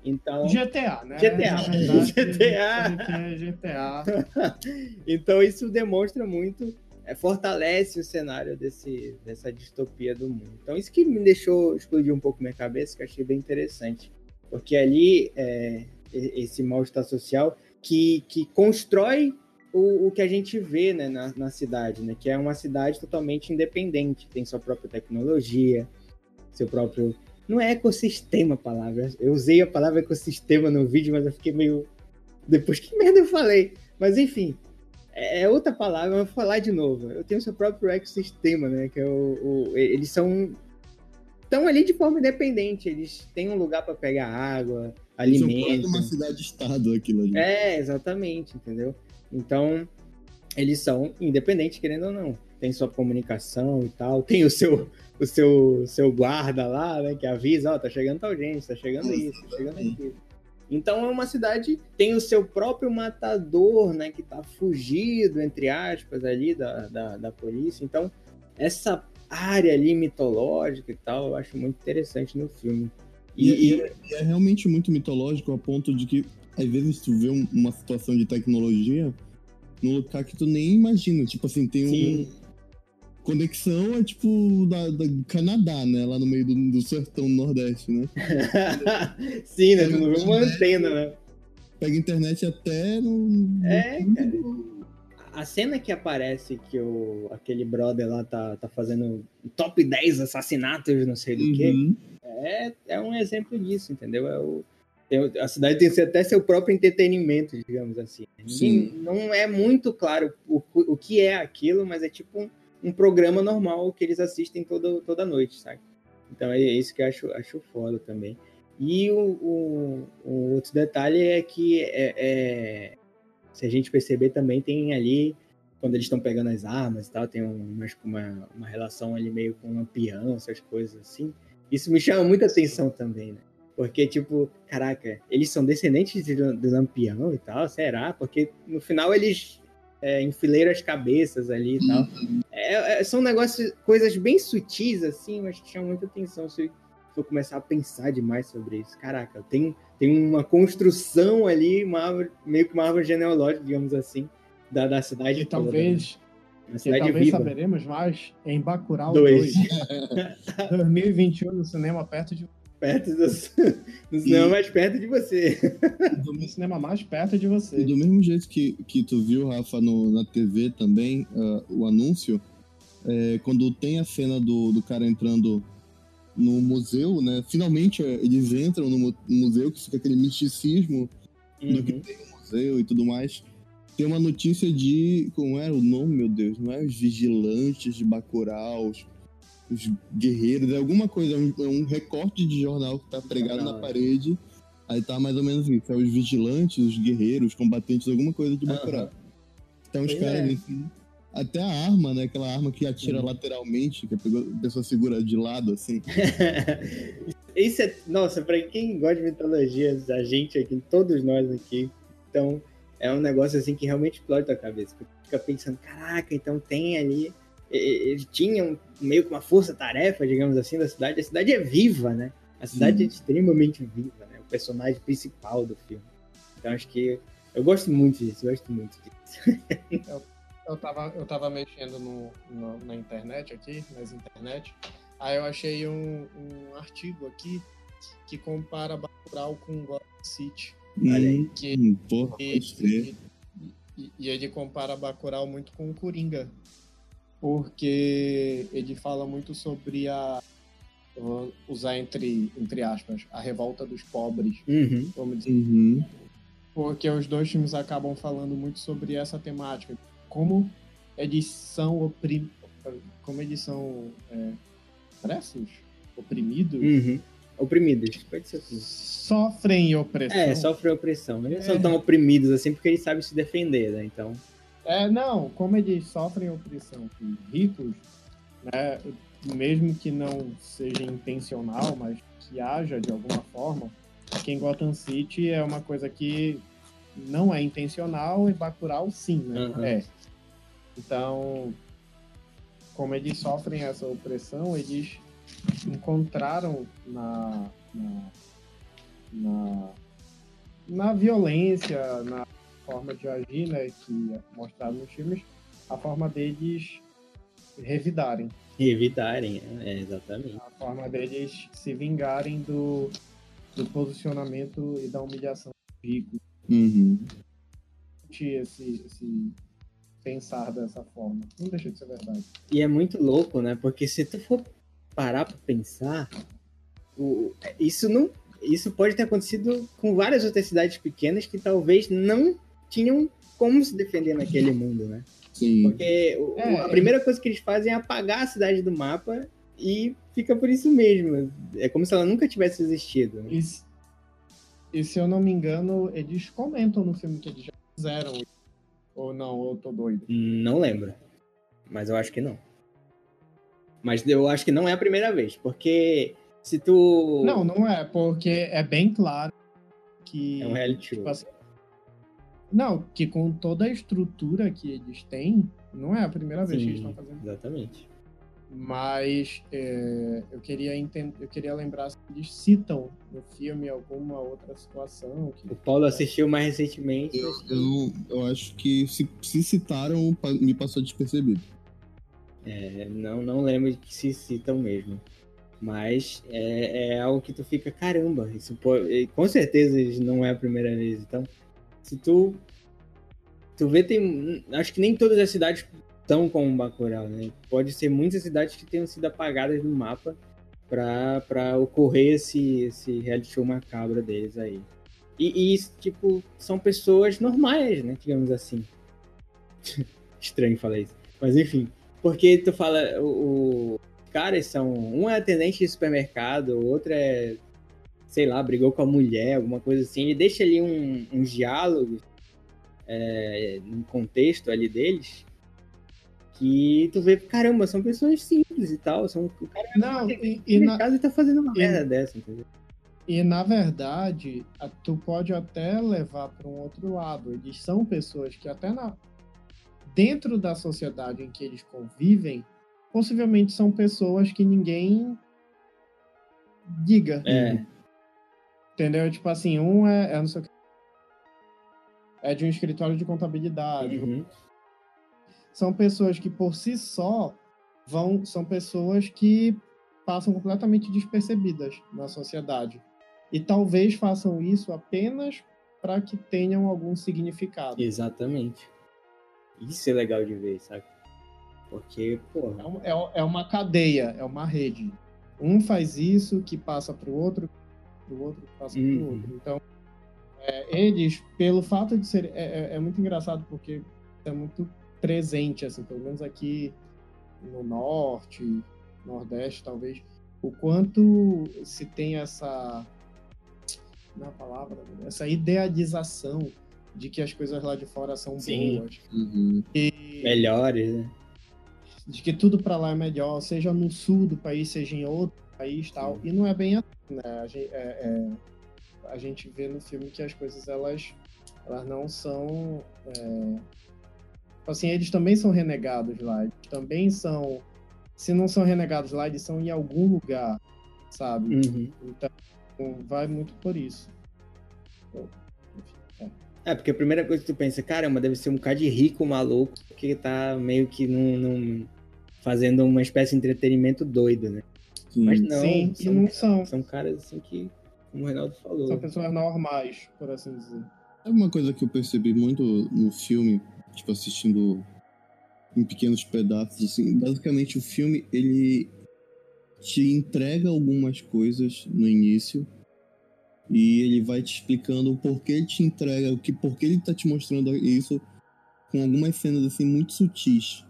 Então, GTA, né? GTA. GTA. GTA. então isso demonstra muito, é, fortalece o cenário desse, dessa distopia do mundo. Então isso que me deixou explodir um pouco minha cabeça, que eu achei bem interessante. Porque ali, é, esse mal-estar social que, que constrói o, o que a gente vê né, na, na cidade, né? Que é uma cidade totalmente independente, tem sua própria tecnologia, seu próprio não é ecossistema a palavra. Eu usei a palavra ecossistema no vídeo, mas eu fiquei meio. Depois, que merda eu falei? Mas enfim, é, é outra palavra, eu vou falar de novo. Eu tenho seu próprio ecossistema, né? Que é o, o eles são estão ali de forma independente. Eles têm um lugar para pegar água, alimento. Uma cidade-estado aquilo ali. É, exatamente, entendeu? Então, eles são independentes, querendo ou não. Tem sua comunicação e tal, tem o seu o seu, seu guarda lá, né, que avisa, ó, oh, tá chegando tal gente, tá chegando isso, tá chegando aquilo. Então é uma cidade tem o seu próprio matador, né, que tá fugido, entre aspas, ali da, da, da polícia. Então, essa área ali mitológica e tal, eu acho muito interessante no filme. E, e, e é realmente muito mitológico a ponto de que, às vezes, tu vê uma situação de tecnologia num lugar que tu nem imagina. Tipo assim, tem um conexão é tipo da, da, Canadá, né? Lá no meio do, do sertão do Nordeste, né? (laughs) Sim, né? Pega uma antena, né? Pega internet até no. É, cara. A cena que aparece que o, aquele brother lá tá, tá fazendo top 10 assassinatos, não sei do uhum. que, é, é um exemplo disso, entendeu? É o, a cidade tem até seu próprio entretenimento, digamos assim. Sim. Não é muito claro o, o que é aquilo, mas é tipo um um programa normal que eles assistem toda, toda noite, sabe? Então é isso que eu acho, acho foda também. E o, o, o outro detalhe é que é, é, se a gente perceber também tem ali, quando eles estão pegando as armas e tal, tem uma, uma, uma relação ali meio com um lampião, essas coisas assim. Isso me chama muita atenção também, né? Porque, tipo, caraca, eles são descendentes do, do Lampião e tal, será? Porque no final eles é, enfileira as cabeças ali e tal. É, é, são negócios, coisas bem sutis, assim, mas que chamam muita atenção se, se eu começar a pensar demais sobre isso. Caraca, tem, tem uma construção ali, uma árvore, meio que uma árvore genealógica, digamos assim, da, da cidade. E toda, talvez. Né? cidade talvez viva. saberemos mais em Bacurau 2. 2021 (laughs) no cinema perto de perto do, do cinema e... mais perto de você. Do cinema mais perto de você. E do mesmo jeito que, que tu viu, Rafa, no, na TV também, uh, o anúncio, é, quando tem a cena do, do cara entrando no museu, né? Finalmente é, eles entram no museu, que fica aquele misticismo uhum. do que uhum. tem no museu e tudo mais. Tem uma notícia de. Como era o nome, meu Deus? Não é os vigilantes de Bacurau, os os guerreiros, é alguma coisa, é um, é um, recorte de jornal que tá pregado na parede. Aí tá mais ou menos isso, é os vigilantes, os guerreiros, os combatentes, alguma coisa de Bacurau. Uhum. Então os caras é. assim, até a arma, né? Aquela arma que atira uhum. lateralmente, que a pessoa segura de lado, assim. (laughs) Isso é. Nossa, pra quem gosta de mitologia, a gente aqui, todos nós aqui, então é um negócio assim que realmente explode a cabeça. Porque fica pensando, caraca, então tem ali ele tinha meio que uma força-tarefa, digamos assim, da cidade. A cidade é viva, né? A cidade Sim. é extremamente viva, né? O personagem principal do filme. Então acho que eu gosto muito disso, gosto muito disso. Eu, tava, eu tava mexendo no, no, na internet aqui, nas internet, aí eu achei um, um artigo aqui que compara Bacurau com Gotham City. Hum, que, porra, e, e, e, e ele compara Bacurau muito com o Coringa, porque ele fala muito sobre a vou usar entre entre aspas a revolta dos pobres, uhum. vamos dizer. Uhum. Porque os dois filmes acabam falando muito sobre essa temática, como eles são oprim... como são é, presos, oprimidos. Uhum. Oprimidos, pode ser assim. Sofrem opressão. É, sofrem opressão. Eles é. são tão oprimidos assim porque eles sabem se defender, né? Então. É, não, como eles sofrem opressão ricos, né, mesmo que não seja intencional, mas que haja de alguma forma, que em Gotham City é uma coisa que não é intencional e Bacurau sim, né? Uhum. É. Então, como eles sofrem essa opressão, eles encontraram na, na, na, na violência, na forma de agir, né, que é mostrado nos filmes, a forma deles revidarem. Revidarem, é, exatamente. A forma deles se vingarem do, do posicionamento e da humilhação do rico. Uhum. Esse, esse pensar dessa forma. Não deixa de ser verdade. E é muito louco, né? Porque se tu for parar pra pensar, o, isso não. Isso pode ter acontecido com várias outras cidades pequenas que talvez não tinham como se defender naquele mundo, né? Sim. Porque o, é, a primeira coisa que eles fazem é apagar a cidade do mapa e fica por isso mesmo. É como se ela nunca tivesse existido. E, e se eu não me engano, eles comentam no filme que eles já fizeram. Ou não, eu tô doido. Não lembro. Mas eu acho que não. Mas eu acho que não é a primeira vez, porque se tu. Não, não é, porque é bem claro que. É um reality show. Tipo assim, não, que com toda a estrutura que eles têm, não é a primeira vez Sim, que eles estão fazendo. Exatamente. Mas é, eu, queria entender, eu queria lembrar se eles citam no filme alguma outra situação. o Paulo assistiu mais recentemente. Eu, eu, eu acho que se, se citaram, me passou despercebido. É, não, não lembro que se citam mesmo. Mas é, é, algo que tu fica, caramba, isso pode, com certeza não é a primeira vez. Então, se tu. Tu vê, tem. Acho que nem todas as cidades estão com o Bacurau, né? Pode ser muitas cidades que tenham sido apagadas do mapa para ocorrer esse, esse reality show macabro deles aí. E, e, tipo, são pessoas normais, né? Digamos assim. (laughs) Estranho falar isso. Mas enfim. Porque tu fala, o, o caras são. Um é atendente de supermercado, o outro é. Sei lá, brigou com a mulher, alguma coisa assim. Ele deixa ali um, um diálogo é, no contexto ali deles que tu vê, caramba, são pessoas simples e tal. São, o cara não, e, e na casa e tá fazendo uma e, merda dessa, entendeu? E na verdade, tu pode até levar para um outro lado. Eles são pessoas que até na dentro da sociedade em que eles convivem, possivelmente são pessoas que ninguém diga. É. Entendeu? Tipo assim, um é, é. É de um escritório de contabilidade. Uhum são pessoas que por si só vão são pessoas que passam completamente despercebidas na sociedade e talvez façam isso apenas para que tenham algum significado. Exatamente. Isso é legal de ver, sabe? Porque, pô. É, é, é uma cadeia, é uma rede. Um faz isso que passa para o outro, o outro que passa uhum. para o outro. Então, é, eles, pelo fato de ser. É, é, é muito engraçado porque é muito presente, assim, pelo menos aqui no norte, nordeste, talvez, o quanto se tem essa na é palavra, essa idealização de que as coisas lá de fora são Sim. boas. Uhum. E... Melhores, né? De que tudo para lá é melhor, seja no sul do país, seja em outro país tal. E não é bem assim, né? A gente, é, é, a gente vê no filme que as coisas elas, elas não são é, assim, eles também são renegados lá. Eles também são. Se não são renegados lá, eles são em algum lugar, sabe? Uhum. Então, vai muito por isso. É. é. porque a primeira coisa que tu pensa, caramba, deve ser um cara de rico maluco que tá meio que num, num fazendo uma espécie de entretenimento doido, né? Sim. Mas não, Sim, são, não são. São caras assim que, como o Renato falou. São pessoas normais, por assim dizer. É uma coisa que eu percebi muito no filme, tipo, assistindo em pequenos pedaços, assim. Basicamente, o filme, ele te entrega algumas coisas no início e ele vai te explicando o porquê ele te entrega, o que, porquê ele tá te mostrando isso com algumas cenas, assim, muito sutis.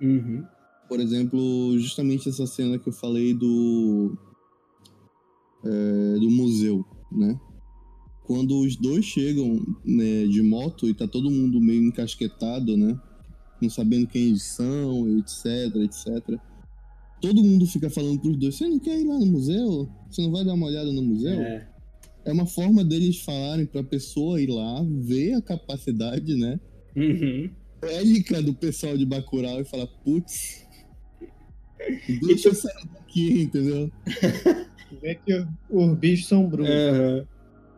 Uhum. Por exemplo, justamente essa cena que eu falei do... É, do museu, né? Quando os dois chegam né, de moto e tá todo mundo meio encasquetado, né? Não sabendo quem eles são, etc, etc. Todo mundo fica falando pros dois, você não quer ir lá no museu? Você não vai dar uma olhada no museu? É, é uma forma deles falarem pra pessoa ir lá, ver a capacidade, né? Uhum. Bélica do pessoal de Bacurau e falar, putz, deixa eu sair daqui, entendeu? (laughs) Vê que os bichos são brutos. Uhum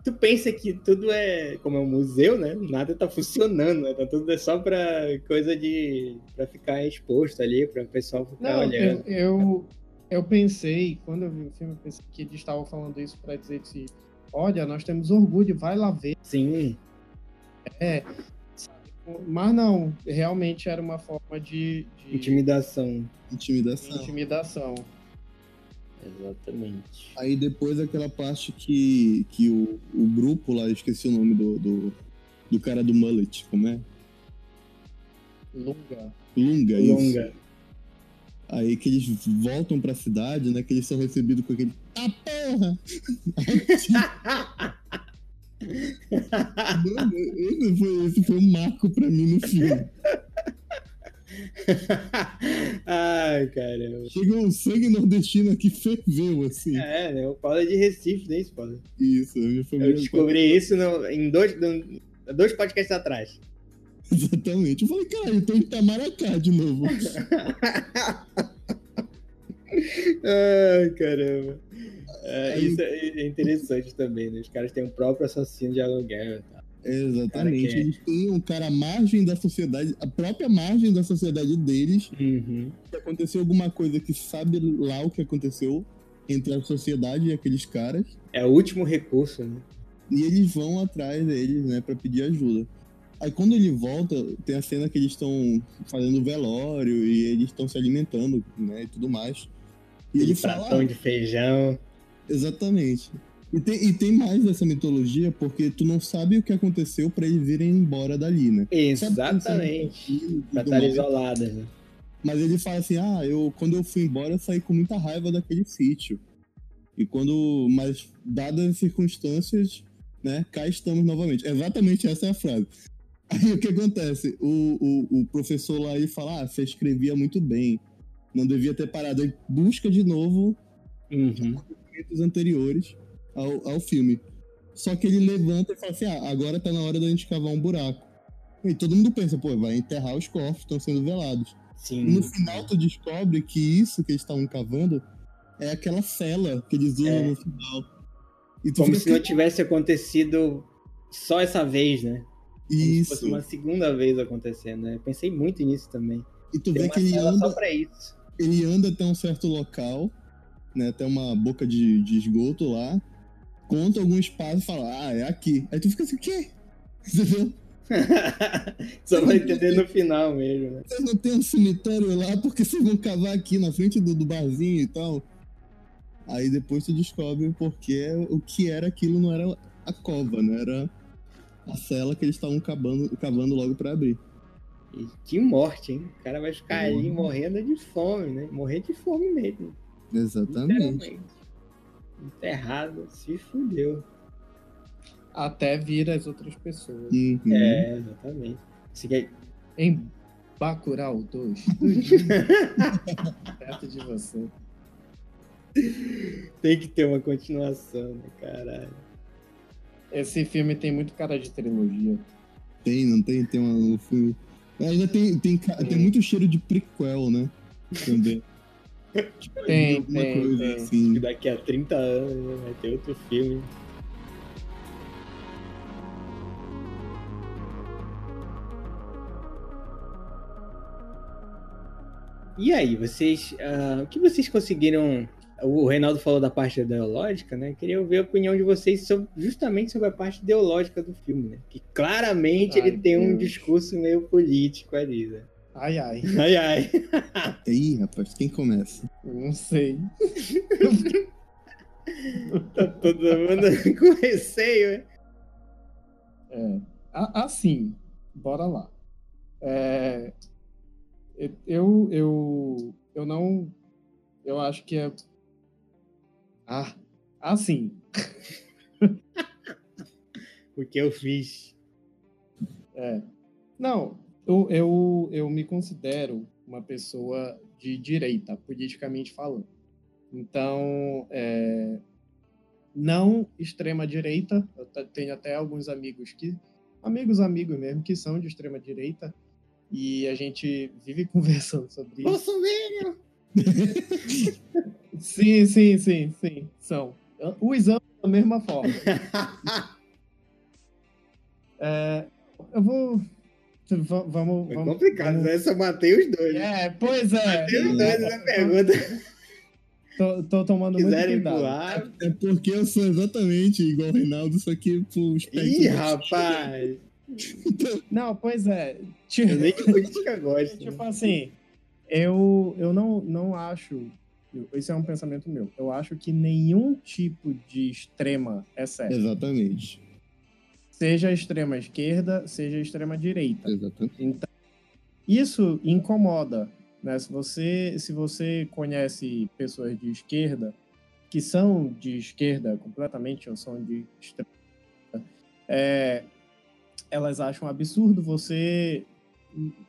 tu pensa que tudo é, como é um museu, né? Nada tá funcionando, né? Tá tudo é só pra coisa de. pra ficar exposto ali, pra o pessoal ficar Não, olhando. Eu, eu, eu, pensei, quando eu vi o filme, eu pensei que eles estavam falando isso pra dizer que, olha, nós temos orgulho, vai lá ver. Sim. É. Mas não, realmente era uma forma de. de... Intimidação. Intimidação. Intimidação. Exatamente. Aí depois aquela parte que, que o, o grupo lá, esqueci o nome do, do, do cara do mullet, como é? Lunga. Lunga, isso. Lunga. Aí que eles voltam pra cidade, né? Que eles são recebidos com aquele. Ah, porra! (laughs) Mano, esse foi, esse foi um marco pra mim no filme. (laughs) Ai, caramba. Chegou um sangue nordestino aqui ferveu, assim. É, né? O Paulo é de Recife, né, Paulo? Isso, eu, eu descobri isso no, em dois, no, dois podcasts atrás. (laughs) Exatamente. Eu falei, cara, eu tô em Itamaracá de novo. (laughs) Ai, caramba. É, isso é interessante também, né? Os caras têm o um próprio assassino de aluguel e tal. Exatamente. Que... Eles têm um cara à margem da sociedade, a própria margem da sociedade deles. Uhum. Se aconteceu alguma coisa que sabe lá o que aconteceu entre a sociedade e aqueles caras. É o último recurso, né? E eles vão atrás deles, né, pra pedir ajuda. Aí quando ele volta, tem a cena que eles estão fazendo velório e eles estão se alimentando, né, e tudo mais. E ele fala... Pratão de feijão. Exatamente. E tem, e tem mais dessa mitologia porque tu não sabe o que aconteceu para eles virem embora dali, né? Exatamente. Pra estar isoladas, né? Mas ele fala assim: ah, eu, quando eu fui embora, eu saí com muita raiva daquele sítio. E quando. Mas, dadas as circunstâncias, né, cá estamos novamente. Exatamente essa é a frase. Aí o que acontece? O, o, o professor lá ele fala: ah, você escrevia muito bem. Não devia ter parado. Ele busca de novo uhum momentos anteriores ao, ao filme. Só que ele levanta e fala assim: ah, agora tá na hora da gente cavar um buraco. E todo mundo pensa, pô, vai enterrar os corpos, estão sendo velados. Sim. E no final tu descobre que isso que eles estavam cavando é aquela cela que eles usam é. no final. Como se não tivesse acontecido só essa vez, né? Como isso. Se fosse uma segunda vez acontecendo, né? Pensei muito nisso também. E tu Tem vê que ele anda. Só pra isso. Ele anda até um certo local né? Até uma boca de, de esgoto lá, conta algum espaço e fala, ah, é aqui. Aí tu fica assim, o quê? (laughs) Entendeu? (laughs) Só vai entender no final mesmo, né? Vocês não tem um cemitério lá porque vocês vão cavar aqui na frente do, do barzinho e tal. Aí depois tu descobre porque o que era aquilo não era a cova, né? Era a cela que eles estavam cavando, cavando logo para abrir. E que morte, hein? O cara vai ficar aí morrendo de fome, né? Morrer de fome mesmo. Exatamente. Enterrado, se fudeu. Até vir as outras pessoas. Uhum. É, exatamente. Se quer... Em Bacurau 2. (laughs) perto de você. Tem que ter uma continuação, né, caralho. Esse filme tem muito cara de trilogia. Tem, não tem? Tem um filme. Ainda tem, tem, tem muito cheiro de prequel, né? Também. Tem, tem, coisa tem. Assim. Daqui a 30 anos vai ter outro filme. E aí, vocês. Uh, o que vocês conseguiram. O Reinaldo falou da parte ideológica, né? Queria ouvir a opinião de vocês sobre, justamente sobre a parte ideológica do filme, né? Que claramente Ai, ele tem Deus. um discurso meio político ali, né? Ai, ai. (laughs) Ai, ai. (laughs) Ih, rapaz, quem começa? Não sei. tá todo mundo (laughs) com receio, É. Assim, bora lá. É, eu, eu, eu não. Eu acho que é. Ah, assim. o que eu fiz. É. Não, eu, eu, eu me considero uma pessoa de direita, politicamente falando. Então, é, não extrema direita, eu tenho até alguns amigos que, amigos, amigos mesmo, que são de extrema direita, e a gente vive (laughs) conversando sobre isso. Bolsonaro! (laughs) sim, sim, sim, sim, são. Os amo da mesma forma. (laughs) é, eu vou vamos. É complicado, vamos... né? Só matei os dois. É, pois é. Matei os dois na pergunta. Tô, tô tomando Quiserem muito cuidado. É porque eu sou exatamente igual o Reinaldo, só que pro espectro. Ih, rapaz! Não, pois é. Tipo, eu nem que política gosta. Tipo né? assim, eu, eu não, não acho. Esse é um pensamento meu. Eu acho que nenhum tipo de extrema é certo. Exatamente. Seja a extrema esquerda, seja a extrema direita. Exatamente. Então, isso incomoda. Né? Se, você, se você conhece pessoas de esquerda, que são de esquerda completamente, ou são de extrema, é, elas acham absurdo você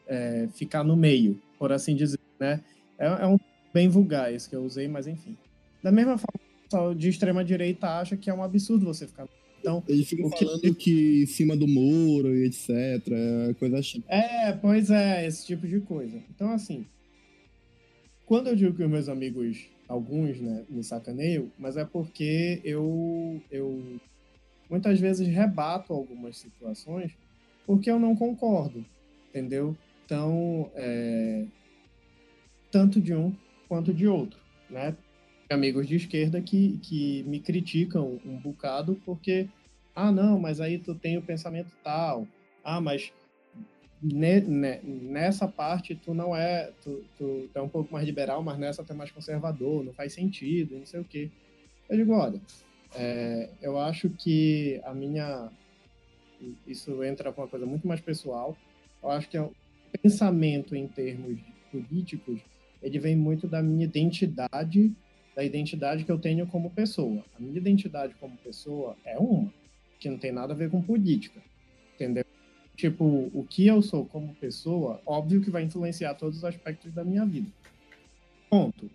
é, ficar no meio, por assim dizer, né? É, é, um bem vulgar esse que eu usei, mas enfim. Da mesma forma, o pessoal de extrema direita acha que é um absurdo você ficar no meio. Então, Eles ficam falando que... que em cima do muro e etc, é coisa chata. É, pois é, esse tipo de coisa. Então, assim, quando eu digo que os meus amigos, alguns, né, me sacaneiam, mas é porque eu, eu muitas vezes rebato algumas situações porque eu não concordo, entendeu? Então, é, tanto de um quanto de outro, né? Amigos de esquerda que, que me criticam um bocado porque, ah, não, mas aí tu tem o pensamento tal, ah, mas ne, ne, nessa parte tu não é, tu, tu, tu, é um pouco mais liberal, mas nessa tu é mais conservador, não faz sentido, não sei o quê. Eu digo, olha, é, eu acho que a minha. Isso entra com uma coisa muito mais pessoal. Eu acho que é o pensamento em termos políticos ele vem muito da minha identidade, da identidade que eu tenho como pessoa. A minha identidade como pessoa é uma, que não tem nada a ver com política, entendeu? Tipo, o que eu sou como pessoa, óbvio que vai influenciar todos os aspectos da minha vida. Ponto.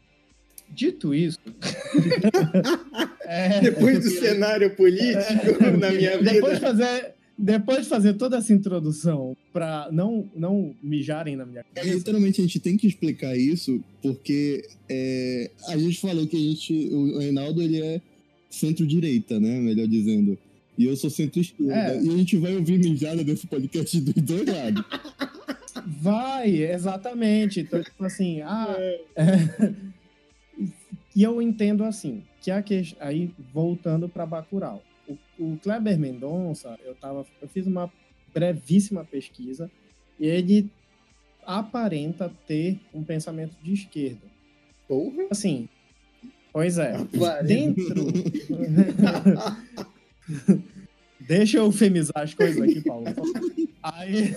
Dito isso. (laughs) (laughs) é... Depois do cenário político é... na minha vida. Depois de fazer, depois de fazer toda essa introdução para não, não mijarem na minha cabeça. É, literalmente a gente tem que explicar isso, porque é, a gente falou que a gente. O Reinaldo ele é centro-direita, né? Melhor dizendo. E eu sou centro-esquerda. É. E a gente vai ouvir mijada desse podcast dos dois lados. (laughs) Vai, exatamente. Então, tipo assim, ah. É. É, (laughs) e eu entendo assim, que a que... aí voltando para Bacurau. O, o Kleber Mendonça, eu tava, eu fiz uma brevíssima pesquisa e ele aparenta ter um pensamento de esquerda. Porra. Assim, pois é. (laughs) Dentro (laughs) Deixa eu eufemizar as coisas aqui, Paulo. Aí,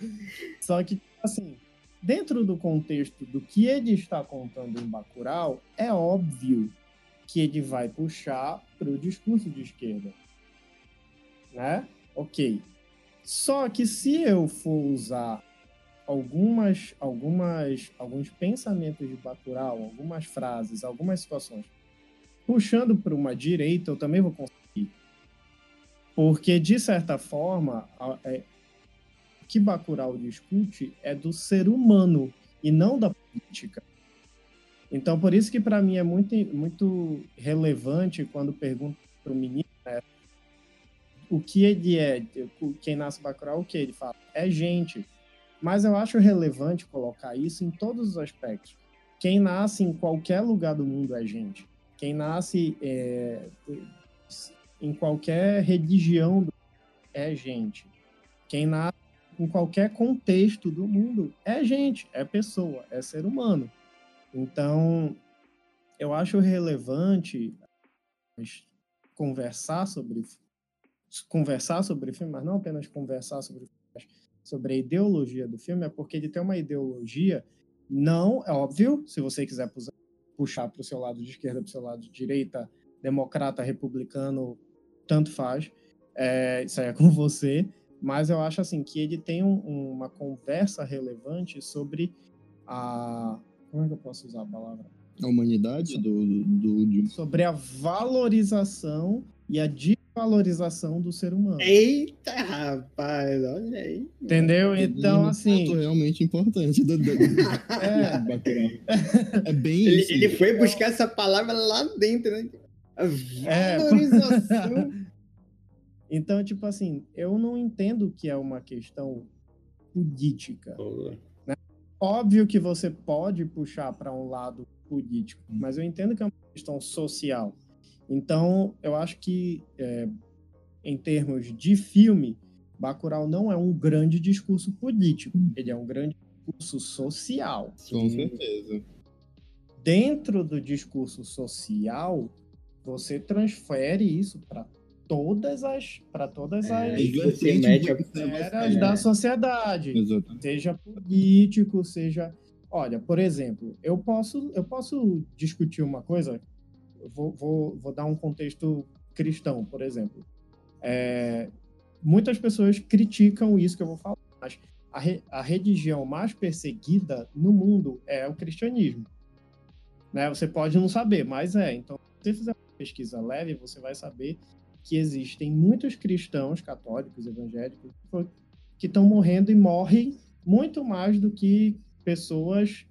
(laughs) só que assim, dentro do contexto do que ele está contando em Bacurau, é óbvio que ele vai puxar para o discurso de esquerda. Né? Ok. Só que se eu for usar algumas, algumas, alguns pensamentos de Bacurau, algumas frases, algumas situações, puxando para uma direita, eu também vou conseguir. Porque, de certa forma, é, que Bacurau discute é do ser humano e não da política. Então, por isso que para mim é muito, muito relevante quando pergunto para o menino né, o que ele é, quem nasce Bacurau, o que ele fala? É gente. Mas eu acho relevante colocar isso em todos os aspectos. Quem nasce em qualquer lugar do mundo é gente. Quem nasce é, em qualquer religião é gente. Quem nasce em qualquer contexto do mundo é gente, é pessoa, é ser humano. Então, eu acho relevante conversar sobre conversar sobre filme, mas não apenas conversar sobre sobre a ideologia do filme, é porque ele tem uma ideologia não, é óbvio, se você quiser puxar para o seu lado de esquerda, para o seu lado de direita, democrata, republicano, tanto faz. É, isso aí é com (laughs) você mas eu acho assim que ele tem um, uma conversa relevante sobre a como é que eu posso usar a palavra a humanidade do, do, do... sobre a valorização e a desvalorização do ser humano. Eita, rapaz, olha aí. Entendeu? Então, um assim. Ponto realmente importante do, do... (laughs) é. (laughs) é bem ele, isso. Ele foi buscar essa palavra lá dentro, né? A é. valorização. É. (laughs) Então, tipo assim, eu não entendo que é uma questão política. Né? Óbvio que você pode puxar para um lado político, hum. mas eu entendo que é uma questão social. Então, eu acho que, é, em termos de filme, Bacurau não é um grande discurso político, hum. ele é um grande discurso social. Com certeza. Dentro do discurso social, você transfere isso para todas as para todas é, as esferas da sociedade, Exatamente. seja político, seja Olha, por exemplo, eu posso, eu posso discutir uma coisa, vou, vou, vou dar um contexto cristão, por exemplo. É, muitas pessoas criticam isso que eu vou falar, mas a, re, a religião mais perseguida no mundo é o cristianismo. Né? Você pode não saber, mas é. Então, se você fizer uma pesquisa leve, você vai saber que existem muitos cristãos católicos, evangélicos, que estão morrendo e morrem muito mais do que pessoas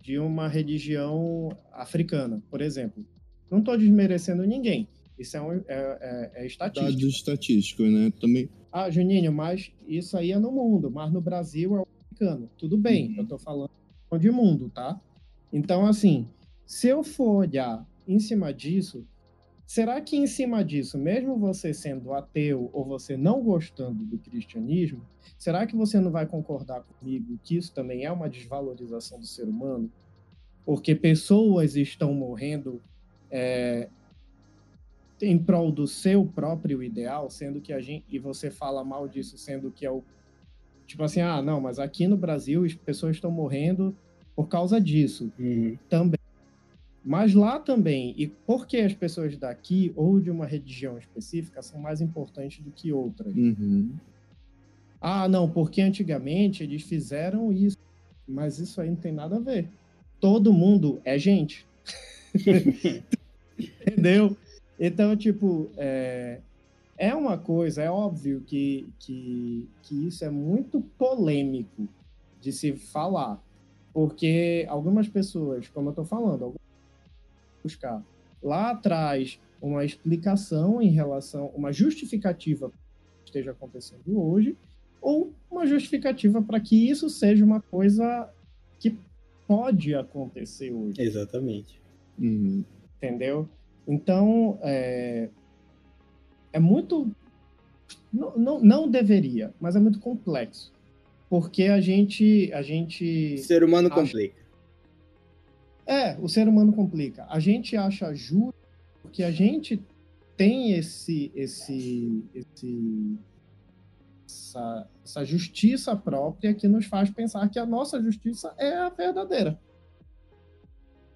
de uma religião africana, por exemplo. Não estou desmerecendo ninguém. Isso é, um, é, é, é estatístico. Dados estatísticos, né? Também. Ah, Juninho, mas isso aí é no mundo, mas no Brasil é o africano. Tudo bem, uhum. eu estou falando de mundo, tá? Então, assim, se eu for olhar em cima disso, será que em cima disso, mesmo você sendo ateu ou você não gostando do cristianismo, será que você não vai concordar comigo que isso também é uma desvalorização do ser humano? Porque pessoas estão morrendo é, em prol do seu próprio ideal, sendo que a gente e você fala mal disso, sendo que é o tipo assim, ah, não, mas aqui no Brasil as pessoas estão morrendo por causa disso uhum. também. Mas lá também, e por que as pessoas daqui ou de uma religião específica são mais importantes do que outras? Uhum. Ah, não, porque antigamente eles fizeram isso, mas isso aí não tem nada a ver. Todo mundo é gente. (laughs) Entendeu? Então, tipo, é, é uma coisa, é óbvio que, que, que isso é muito polêmico de se falar, porque algumas pessoas, como eu estou falando, buscar lá atrás uma explicação em relação, uma justificativa que esteja acontecendo hoje, ou uma justificativa para que isso seja uma coisa que pode acontecer hoje. Exatamente. Uhum. Entendeu? Então, é, é muito. Não, não, não deveria, mas é muito complexo. Porque a gente. A gente o ser humano acha... complica. É, o ser humano complica. A gente acha justo porque a gente tem esse. esse, esse essa, essa justiça própria que nos faz pensar que a nossa justiça é a verdadeira.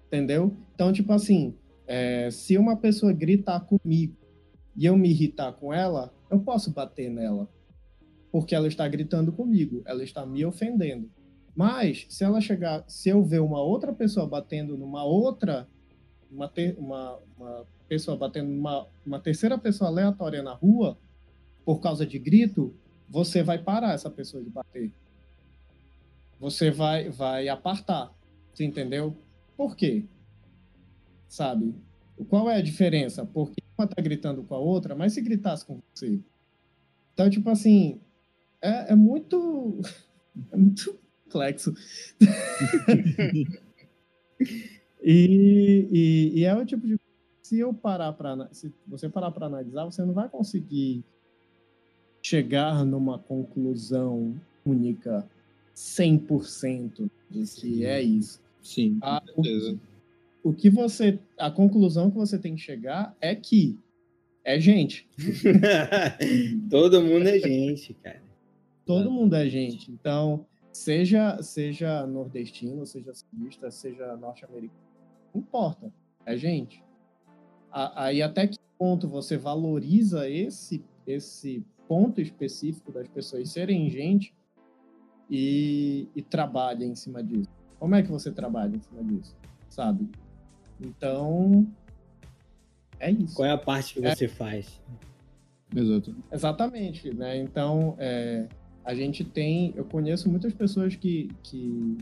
Entendeu? Então, tipo assim, é, se uma pessoa gritar comigo e eu me irritar com ela, eu posso bater nela. Porque ela está gritando comigo, ela está me ofendendo. Mas, se ela chegar, se eu ver uma outra pessoa batendo numa outra, uma, ter, uma, uma pessoa batendo numa uma terceira pessoa aleatória na rua, por causa de grito, você vai parar essa pessoa de bater. Você vai, vai apartar. Você entendeu? Por quê? sabe? Qual é a diferença? Porque uma tá gritando com a outra, mas se gritasse com você? Então, tipo assim, é, é muito. (laughs) É muito complexo. (laughs) e, e, e, é o tipo de. Se eu parar para. Se você parar para analisar, você não vai conseguir chegar numa conclusão única 100% de que é isso. Sim, com ah, certeza o que você. A conclusão que você tem que chegar é que é gente. (laughs) Todo mundo é gente, cara. Todo mundo é gente. Então, seja, seja nordestino, seja sulista, seja norte-americano, não importa. É gente. Aí até que ponto você valoriza esse, esse ponto específico das pessoas serem gente e, e trabalha em cima disso? Como é que você trabalha em cima disso? Sabe? Então, é isso. Qual é a parte que é. você faz? Exato. Exatamente, né? Então, é, a gente tem, eu conheço muitas pessoas que, que,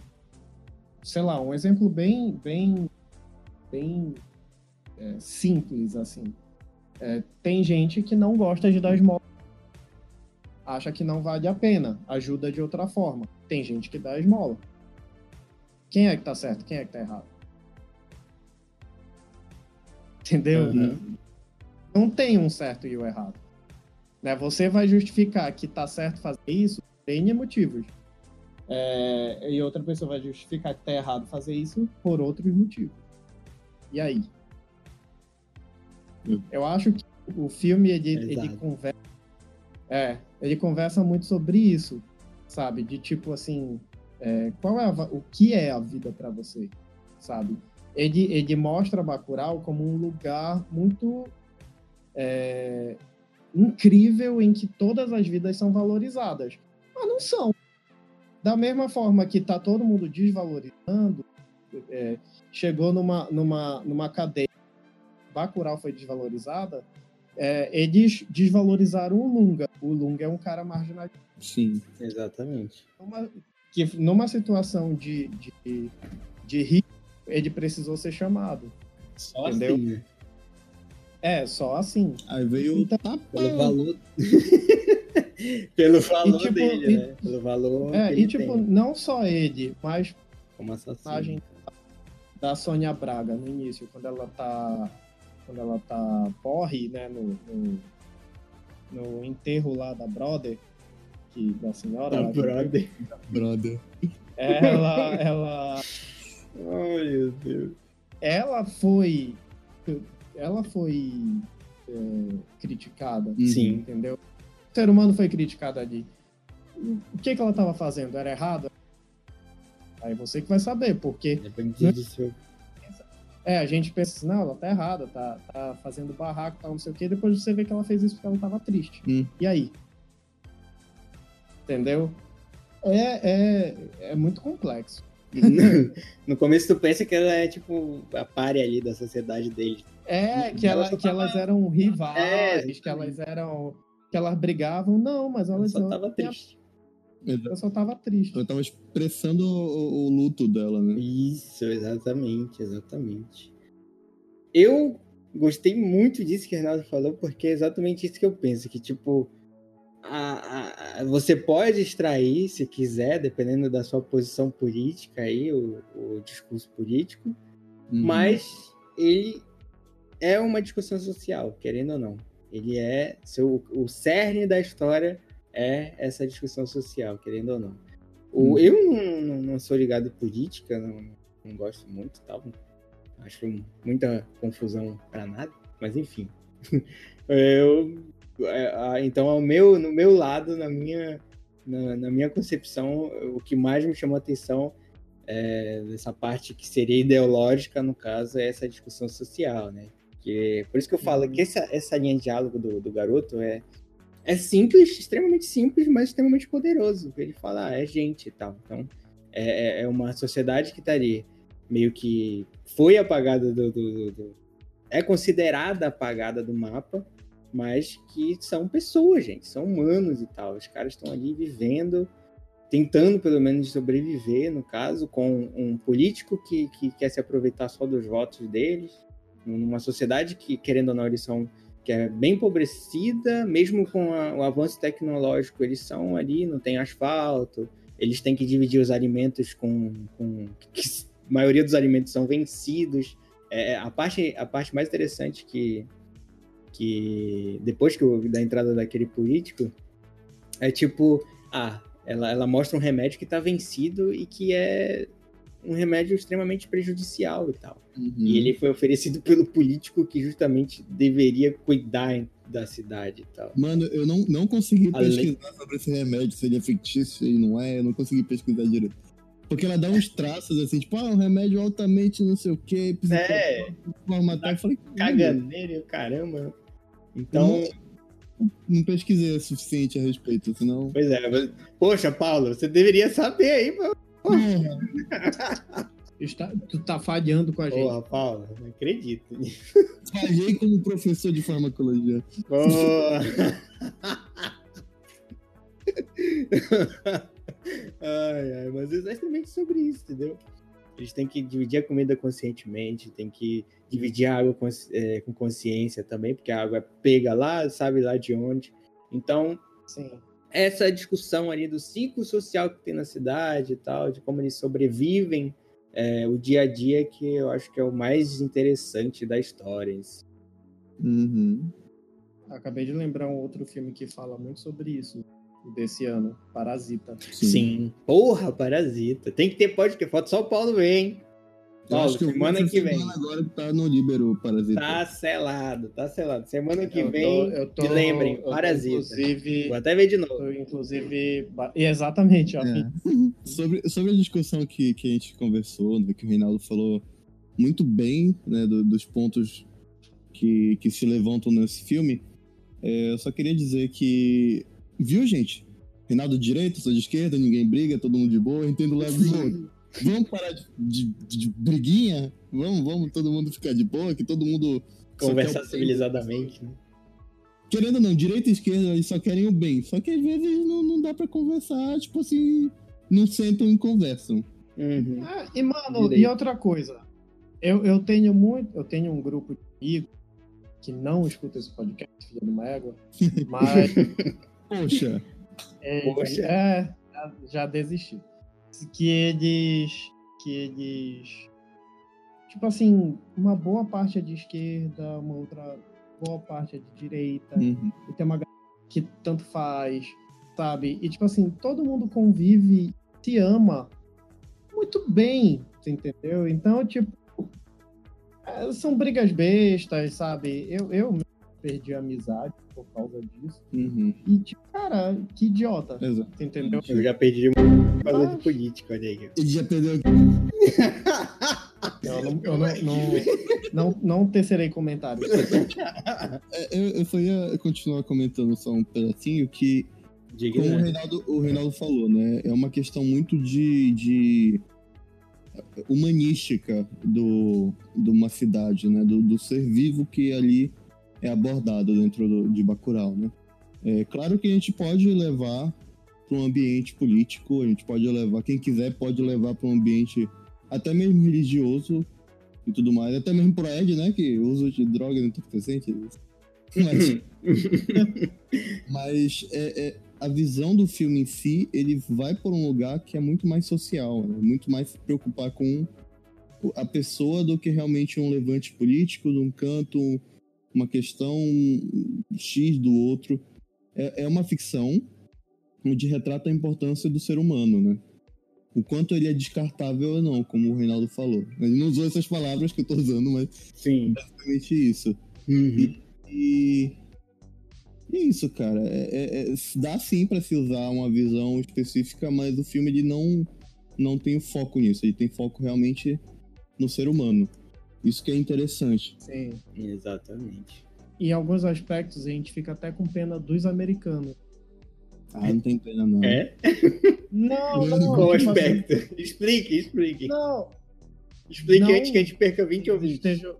sei lá, um exemplo bem, bem, bem é, simples assim. É, tem gente que não gosta de dar esmola, acha que não vale a pena, ajuda de outra forma. Tem gente que dá esmola. Quem é que tá certo? Quem é que tá errado? Entendeu? Uhum. Não tem um certo e o um errado. Né? Você vai justificar que tá certo fazer isso por N motivos. É, e outra pessoa vai justificar que tá errado fazer isso por outros motivos. E aí? Uhum. Eu acho que o filme ele, ele conversa. É, ele conversa muito sobre isso, sabe? De tipo assim. é, qual é a, o que é a vida para você, sabe? Ele, ele mostra Bacurau como um lugar muito é, incrível em que todas as vidas são valorizadas, mas não são. Da mesma forma que está todo mundo desvalorizando, é, chegou numa, numa, numa cadeia, Bacurau foi desvalorizada, é, eles desvalorizaram o Lunga. O Lunga é um cara marginalizado. Sim, exatamente. Numa, que numa situação de, de, de risco, ele precisou ser chamado. Só entendeu? assim, né? É, só assim. Aí veio então, tá, pelo valor. (laughs) pelo valor e, tipo, dele, e, né? Pelo valor. É, e tipo, tem. não só ele, mas. Como assassino. Da Sônia Braga no início, quando ela tá. Quando ela tá. Porre, né? No, no, no enterro lá da Brother. Que, da senhora. Da Brother. Da brother. Ela. ela. (laughs) Ai, meu Deus. Ela foi ela foi é, criticada. Sim. Entendeu? O ser humano foi criticado ali. O que, que ela estava fazendo? Era errado? Aí você que vai saber, porque. Depende do seu. É, a gente pensa assim, não, ela tá errada, tá, tá fazendo barraco, tá não sei o quê, depois você vê que ela fez isso porque ela tava triste. Hum. E aí? Entendeu? É, é, é muito complexo. No começo tu pensa que ela é tipo a pare ali da sociedade dele. É, que, ela, que elas eram rivais, é, que elas eram. que elas brigavam. Não, mas elas. Ela só tava triste. Ela só tava triste. Ela tava expressando o, o, luto dela, né? Isso, exatamente, exatamente. Eu gostei muito disso que o Renato falou, porque é exatamente isso que eu penso, que tipo. A, a, você pode extrair, se quiser, dependendo da sua posição política aí, o, o discurso político, uhum. mas ele é uma discussão social, querendo ou não. Ele é. Seu, o cerne da história é essa discussão social, querendo ou não. O, hum. Eu não, não, sou ligado em política, não, não gosto muito, tal. Acho muita confusão para nada, mas enfim. (laughs) eu, então, ao meu, no meu lado, na minha, na, na minha concepção, o que mais me chamou a atenção é, nessa parte que seria ideológica, no caso, é essa discussão social, né? Que, por isso que eu falo uhum. que essa, essa linha de diálogo do, do garoto é, é simples, extremamente simples, mas extremamente poderoso. Ele fala, ah, é gente e tal. Então, é, é, é uma sociedade que tá ali, meio que foi apagada do, do, do, é considerada apagada do mapa, mas que são pessoas, gente, são humanos e tal. Os caras estão ali vivendo, tentando pelo menos sobreviver, no caso, com um político que, que quer se aproveitar só dos votos deles, numa sociedade que, querendo ou não, eles são que é bem empobrecida, mesmo com a, o avanço tecnológico, eles são ali, não tem asfalto, eles têm que dividir os alimentos com. com a maioria dos alimentos são vencidos. É, a, parte, a parte mais interessante que, que depois que eu, da entrada daquele político, é tipo, ah, ela, ela mostra um remédio que está vencido e que é um remédio extremamente prejudicial e tal. Uhum. E ele foi oferecido (laughs) pelo político que justamente deveria cuidar da cidade e tal. Mano, eu não, não consegui pesquisar sobre esse remédio, se ele é fictício e não é, eu não consegui pesquisar direito. Porque ela dá uns traços assim, tipo, ah, um remédio altamente não sei o quê, é, formatar. Eu falei, caganeiro caramba. Então. Não, não pesquisei o suficiente a respeito, senão. Pois é, mas... poxa, Paulo, você deveria saber aí, mano. Está, tu tá falhando com a gente. Porra, Paulo, não acredito. Falhei como professor de farmacologia. Porra. (laughs) ai, ai, mas é exatamente sobre isso, entendeu? Eles têm que dividir a comida conscientemente, tem que dividir a água com, é, com consciência também, porque a água é pega lá, sabe lá de onde. Então, Sim essa discussão ali do ciclo social que tem na cidade e tal, de como eles sobrevivem é, o dia a dia, que eu acho que é o mais interessante da história. Uhum. Acabei de lembrar um outro filme que fala muito sobre isso, desse ano, Parasita. Sim. Sim. Porra, Parasita. Tem que ter podcast, falta só o Paulo ver, hein? Paulo, que semana que vem. Agora que tá no Libero Parasita. Tá selado, tá selado. Semana que eu vem, tô, eu tô, lembrem, Parasita. Inclusive, Vou até ver de novo. Tô, inclusive, exatamente. Ó, é. (laughs) sobre, sobre a discussão que, que a gente conversou, né, que o Reinaldo falou muito bem né, do, dos pontos que, que se levantam nesse filme, é, eu só queria dizer que, viu, gente? Reinaldo de direita, sou de esquerda, ninguém briga, todo mundo de boa, entendo o lado do outro. Vamos parar de, de, de, briguinha? Vamos, vamos todo mundo ficar de boa, que todo mundo. Conversar civilizadamente, né? Querendo ou não, direita e esquerda eles só querem o bem. Só que às vezes não, não dá pra conversar, tipo assim, não sentam e conversam. Uhum. Ah, e, mano, Direito. e outra coisa. Eu, eu tenho muito. Eu tenho um grupo de amigos que não escuta esse podcast, filha de uma égua. (laughs) Mas. Poxa. É, Poxa. É, já, já desisti que eles. Que eles. Tipo assim, uma boa parte é de esquerda, uma outra boa parte é de direita. Uhum. E tem uma galera que tanto faz, sabe? E tipo assim, todo mundo convive, se ama muito bem, entendeu? Então, tipo, é, são brigas bestas, sabe? Eu, eu perdi a amizade por causa disso. Uhum. E, tipo, cara, que idiota. Exato. Entendeu? Eu já perdi por causa de política, olha aí. Ele já perdeu. Eu não, eu não, não, não, não tecerei comentários. (laughs) É, eu, eu só ia continuar comentando só um pedacinho que, Diga, como né? o, Reinaldo, o Reinaldo falou, né? É uma questão muito de, de humanística do, de uma cidade, né? Do, do ser vivo que ali é abordado dentro do, de Bacurau, né? É claro que a gente pode levar para um ambiente político, a gente pode levar, quem quiser pode levar para um ambiente até mesmo religioso e tudo mais, até mesmo pro Ed, né, que o uso de droga não presente. Mas, (laughs) mas é, é, a visão do filme em si, ele vai por um lugar que é muito mais social, né? muito mais se preocupar com a pessoa do que realmente um levante político, de um canto, uma questão X do outro. É, é uma ficção onde retrata a importância do ser humano, né? O quanto ele é descartável ou não, como o Reinaldo falou. Ele não usou essas palavras que eu tô usando, mas Sim. basicamente isso. Uhum. E, e é isso, cara. É, é, é, dá sim para se usar uma visão específica, mas o filme ele não, não tem foco nisso. Ele tem foco realmente no ser humano. Isso que é interessante. Sim. Exatamente. Em alguns aspectos, a gente fica até com pena dos americanos. Ah, não tem pena, não. É? Não, (laughs) não. Qual aspecto? Assim... Explique, explique. Não. Explique não antes que a gente perca 20 ouvintes. Esteja...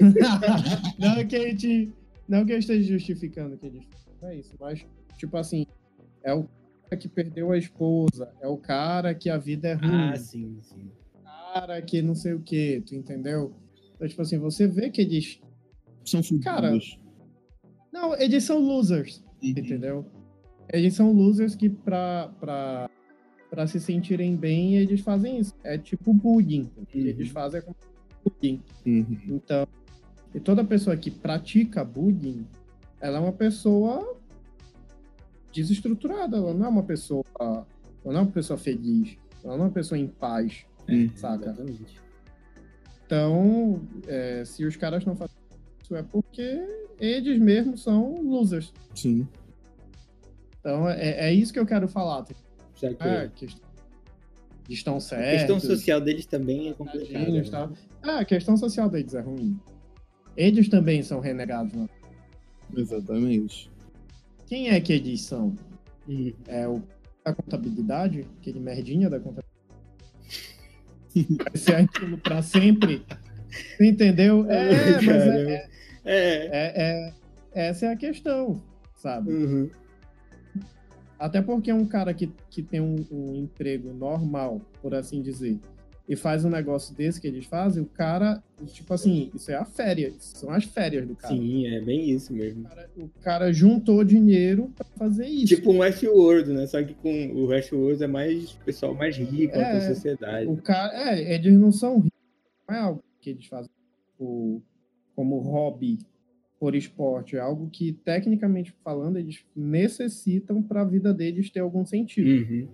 (laughs) não que a gente. Não que eu esteja justificando que eles. Não é isso, mas, tipo assim, é o cara que perdeu a esposa, é o cara que a vida é ruim. Ah, sim, sim cara que não sei o que, tu entendeu? Então, tipo assim, você vê que eles. São fudidos. Cara, não, eles são losers, uhum. entendeu? Eles são losers que pra, pra, pra se sentirem bem, eles fazem isso. É tipo bullying. Uhum. Eles fazem como bullying. Uhum. Então, e toda pessoa que pratica bullying, ela é uma pessoa desestruturada. Ela não é uma pessoa. Ela não é uma pessoa feliz. Ela não é uma pessoa em paz. É, saca? Exatamente. Então, é, se os caras não fazem isso, é porque eles mesmos são losers. Sim. Então, é, é isso que eu quero falar. É, que estão certos. A questão social deles também é complicada. Né? Ah, a questão social deles é ruim. Eles também são renegados, né? Exatamente. Quem é que eles são? Uhum. É o da contabilidade, aquele merdinha da contabilidade vai ser aquilo para sempre. Entendeu? É, mas é é, é, é, é, Essa é a questão, sabe? Uhum. Até porque é um cara que, que tem um, um, emprego normal, por assim dizer, e faz um negócio desse que eles fazem, o cara, tipo assim, isso é a férias, são as férias do cara. Sim, é bem isso mesmo. O cara, o cara juntou dinheiro para fazer isso. Tipo um Westworld, né? Só que com o Westworld é mais pessoal mais rico é, da sociedade. O cara, é, eles não são ricos, não é algo que eles fazem tipo, como hobby por esporte, é algo que, tecnicamente falando, eles necessitam para a vida deles ter algum sentido. Uhum.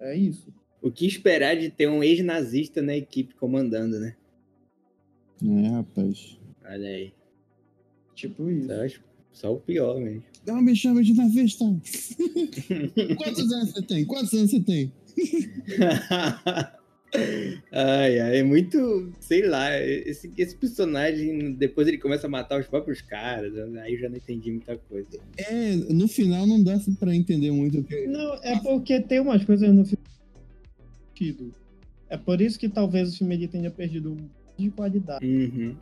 É isso. O que esperar de ter um ex-nazista na equipe comandando, né? É, rapaz. Olha aí. Tipo isso. Só, só o pior mesmo. Não me chama de nazista. (laughs) Quantos anos você tem? Quantos anos você tem? (laughs) ai, ai, é muito, sei lá, esse, esse personagem, depois ele começa a matar os próprios caras, aí eu já não entendi muita coisa. É, no final não dá pra entender muito o que. Não, é porque tem umas coisas no sentido. É por isso que talvez o filme tenha perdido um de qualidade. Uhum.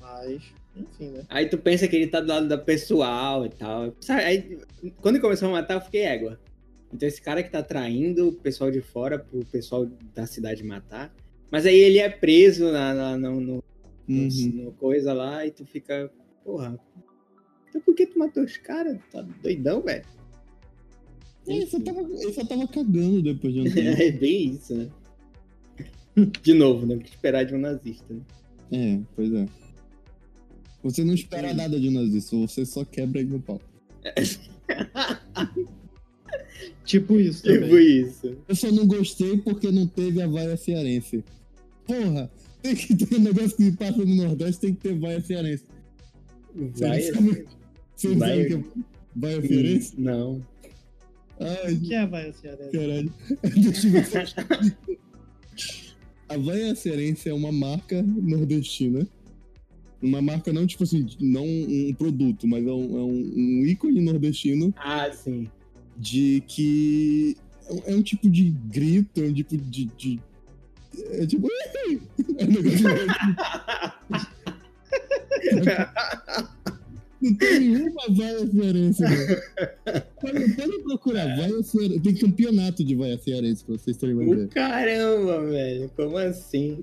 Mas, enfim, né? Aí tu pensa que ele tá do lado da pessoal e tal. Aí, quando ele começou a matar, eu fiquei égua. Então esse cara que tá traindo o pessoal de fora pro pessoal da cidade matar. Mas aí ele é preso na, na no, no, uhum. no, coisa lá e tu fica, porra. Então por que tu matou os caras? Tá doidão, velho? É, ele, só tava, ele só tava cagando depois de um (laughs) tempo. é bem isso, né? (laughs) De novo, né? O que esperar de um nazista, né? É, pois é. Você não espera é. nada de um nazista, você só quebra ele no pau. (laughs) Tipo isso também. Tipo isso. Eu só não gostei porque não teve a vaia cearense. Porra, tem que ter um negócio que passa no Nordeste, tem que ter vaia cearense. Vaia? Você sabe que é vaia cearense? Não. Ai, o que é a vaia cearense? Caralho. (laughs) Deixa eu ver. a vaia cearense é uma marca nordestina. Uma marca não, tipo assim, não um produto, mas é um, é um, um ícone nordestino. Ah, sim de que é um tipo de grito, é um tipo de. de é tipo. (laughs) É um negócio (laughs) Não tem nenhuma vaia cearense, né? Pode, pode procurar, vaia cearense. Tem campeonato de vaia cearense pra vocês terem uma ideia. Caramba, velho, como assim?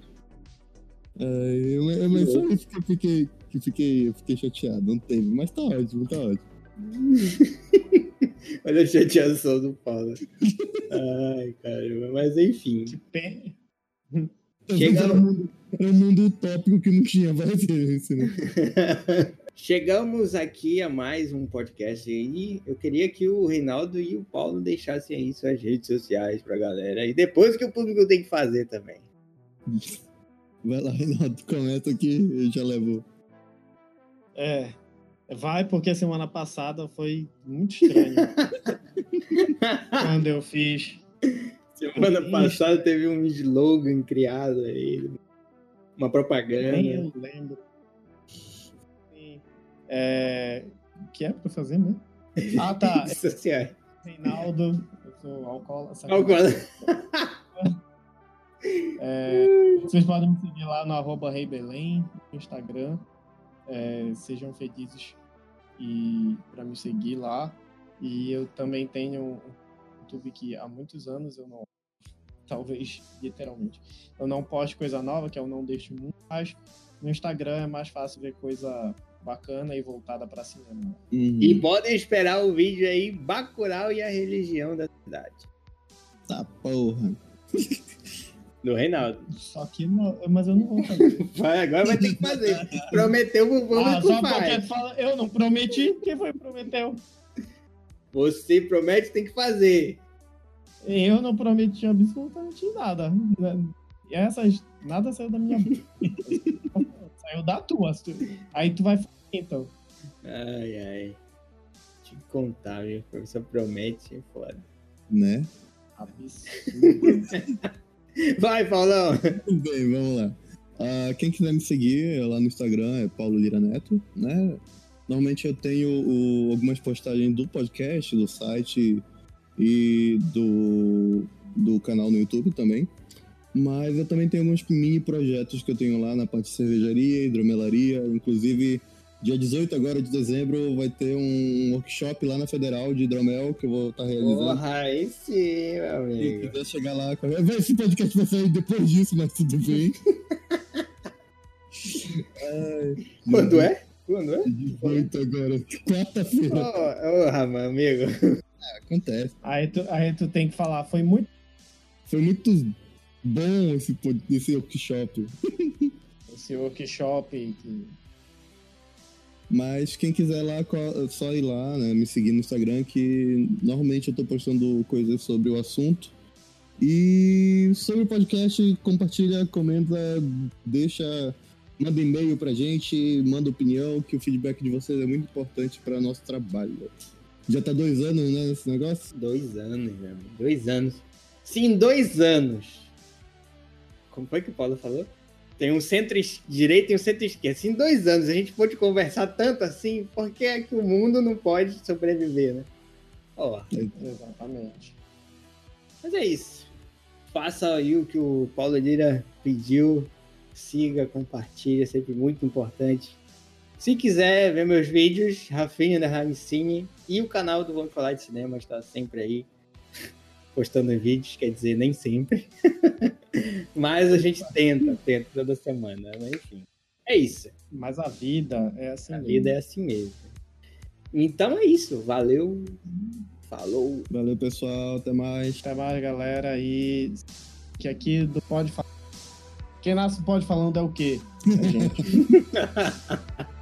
É, mas só isso que eu fiquei, que fiquei, fiquei chateado, não teve, mas tá ótimo, tá ótimo. (laughs) Olha a chateação do Paulo. Ai, caramba. Mas enfim. Que pé. Chega... Era, um mundo, era um mundo utópico que não tinha várias referências, né? (laughs) Chegamos aqui a mais um podcast aí. Eu queria que o Reinaldo e o Paulo deixassem aí suas redes sociais pra galera. E depois que o público tem que fazer também. Vai lá, Reinaldo, comenta aqui, eu já levo. É, Vai, porque semana passada foi muito estranho. (laughs) quando eu fiz. Semana passada teve um slogan criado aí, uma propaganda. Nem eu lembro. É... O que é pra fazer mesmo? (laughs) Ah, tá. Sociais. Reinaldo, eu sou alcoólatra. Alcoólatra. É, vocês podem me seguir lá no arroba Rei Belém, no Instagram. É, sejam felizes e para me seguir lá. E eu também tenho um YouTube que há muitos anos eu não, talvez literalmente, eu não posto coisa nova, que eu não deixo muito, mas no Instagram é mais fácil ver coisa bacana e voltada para cinema. Uhum. E podem esperar o vídeo aí Bacurau e a religião da cidade. Tá porra. (laughs) Do Reinaldo. Só que não, mas eu não vou fazer. (laughs) Vai, agora vai ter que fazer. (laughs) Prometeu o vamos ah, só faz. Fala, eu não prometi. Quem foi que prometeu? Você promete, tem que fazer. Eu não prometi absolutamente nada. E essas, nada saiu da minha boca. saiu da tua. Aí tu vai fazer então. Ai, ai. Te contar, viu? O professor promete, é foda. Né? Absurdo. (laughs) Vai, Paulão. Bem, vamos lá. Uh, quem quiser me seguir lá no Instagram é Paulo Lira Neto, né? Normalmente eu tenho o, algumas postagens do podcast, do site e do, do canal no YouTube também. Mas eu também tenho alguns mini projetos que eu tenho lá na parte de cervejaria, hidromelaria, inclusive Dia 18 agora de dezembro vai ter um workshop lá na Federal de hidromel que eu vou estar tá realizando. Porra, aí sim, meu amigo. Se quiser chegar lá... Esse podcast vai sair depois disso, mas tudo bem. (laughs) Ai, Quando é? Quando é? 18 agora, quarta-feira. Porra, oh, meu amigo. É, acontece. Aí tu, aí tu tem que falar, foi muito... Foi muito bom esse, esse workshop. (laughs) Esse workshop que mas quem quiser lá, só ir lá, né, me seguir no Instagram, que normalmente eu tô postando coisas sobre o assunto. E sobre o podcast, compartilha, comenta, deixa, manda e-mail pra gente, manda opinião, que o feedback de vocês é muito importante para nosso trabalho. Já tá dois anos, né, nesse negócio? Dois anos, amigo. Dois anos. Sim, dois anos. Como foi que o Paulo falou? Tem um centro-direita e um centro-esquerda. Em dois anos a gente pode conversar tanto assim, por que é que o mundo não pode sobreviver, né? Ó. Exatamente. Mas é isso faça aí o que o Paulo Lira pediu. Siga, compartilhe, é sempre muito importante. Se quiser ver meus vídeos, Rafinha da Ramicine e o canal do Vamos Falar de Cinema está sempre aí postando vídeos, quer dizer, nem sempre. (laughs) Mas a gente tenta, tenta toda semana, mas enfim. É isso. Mas a vida é assim a mesmo. A vida é assim mesmo. Então é isso. Valeu. Falou. Valeu, pessoal. Até mais. Até mais, galera. E que aqui do Pode Falar. Quem nasce Pode Falando é o quê? É gente. (laughs)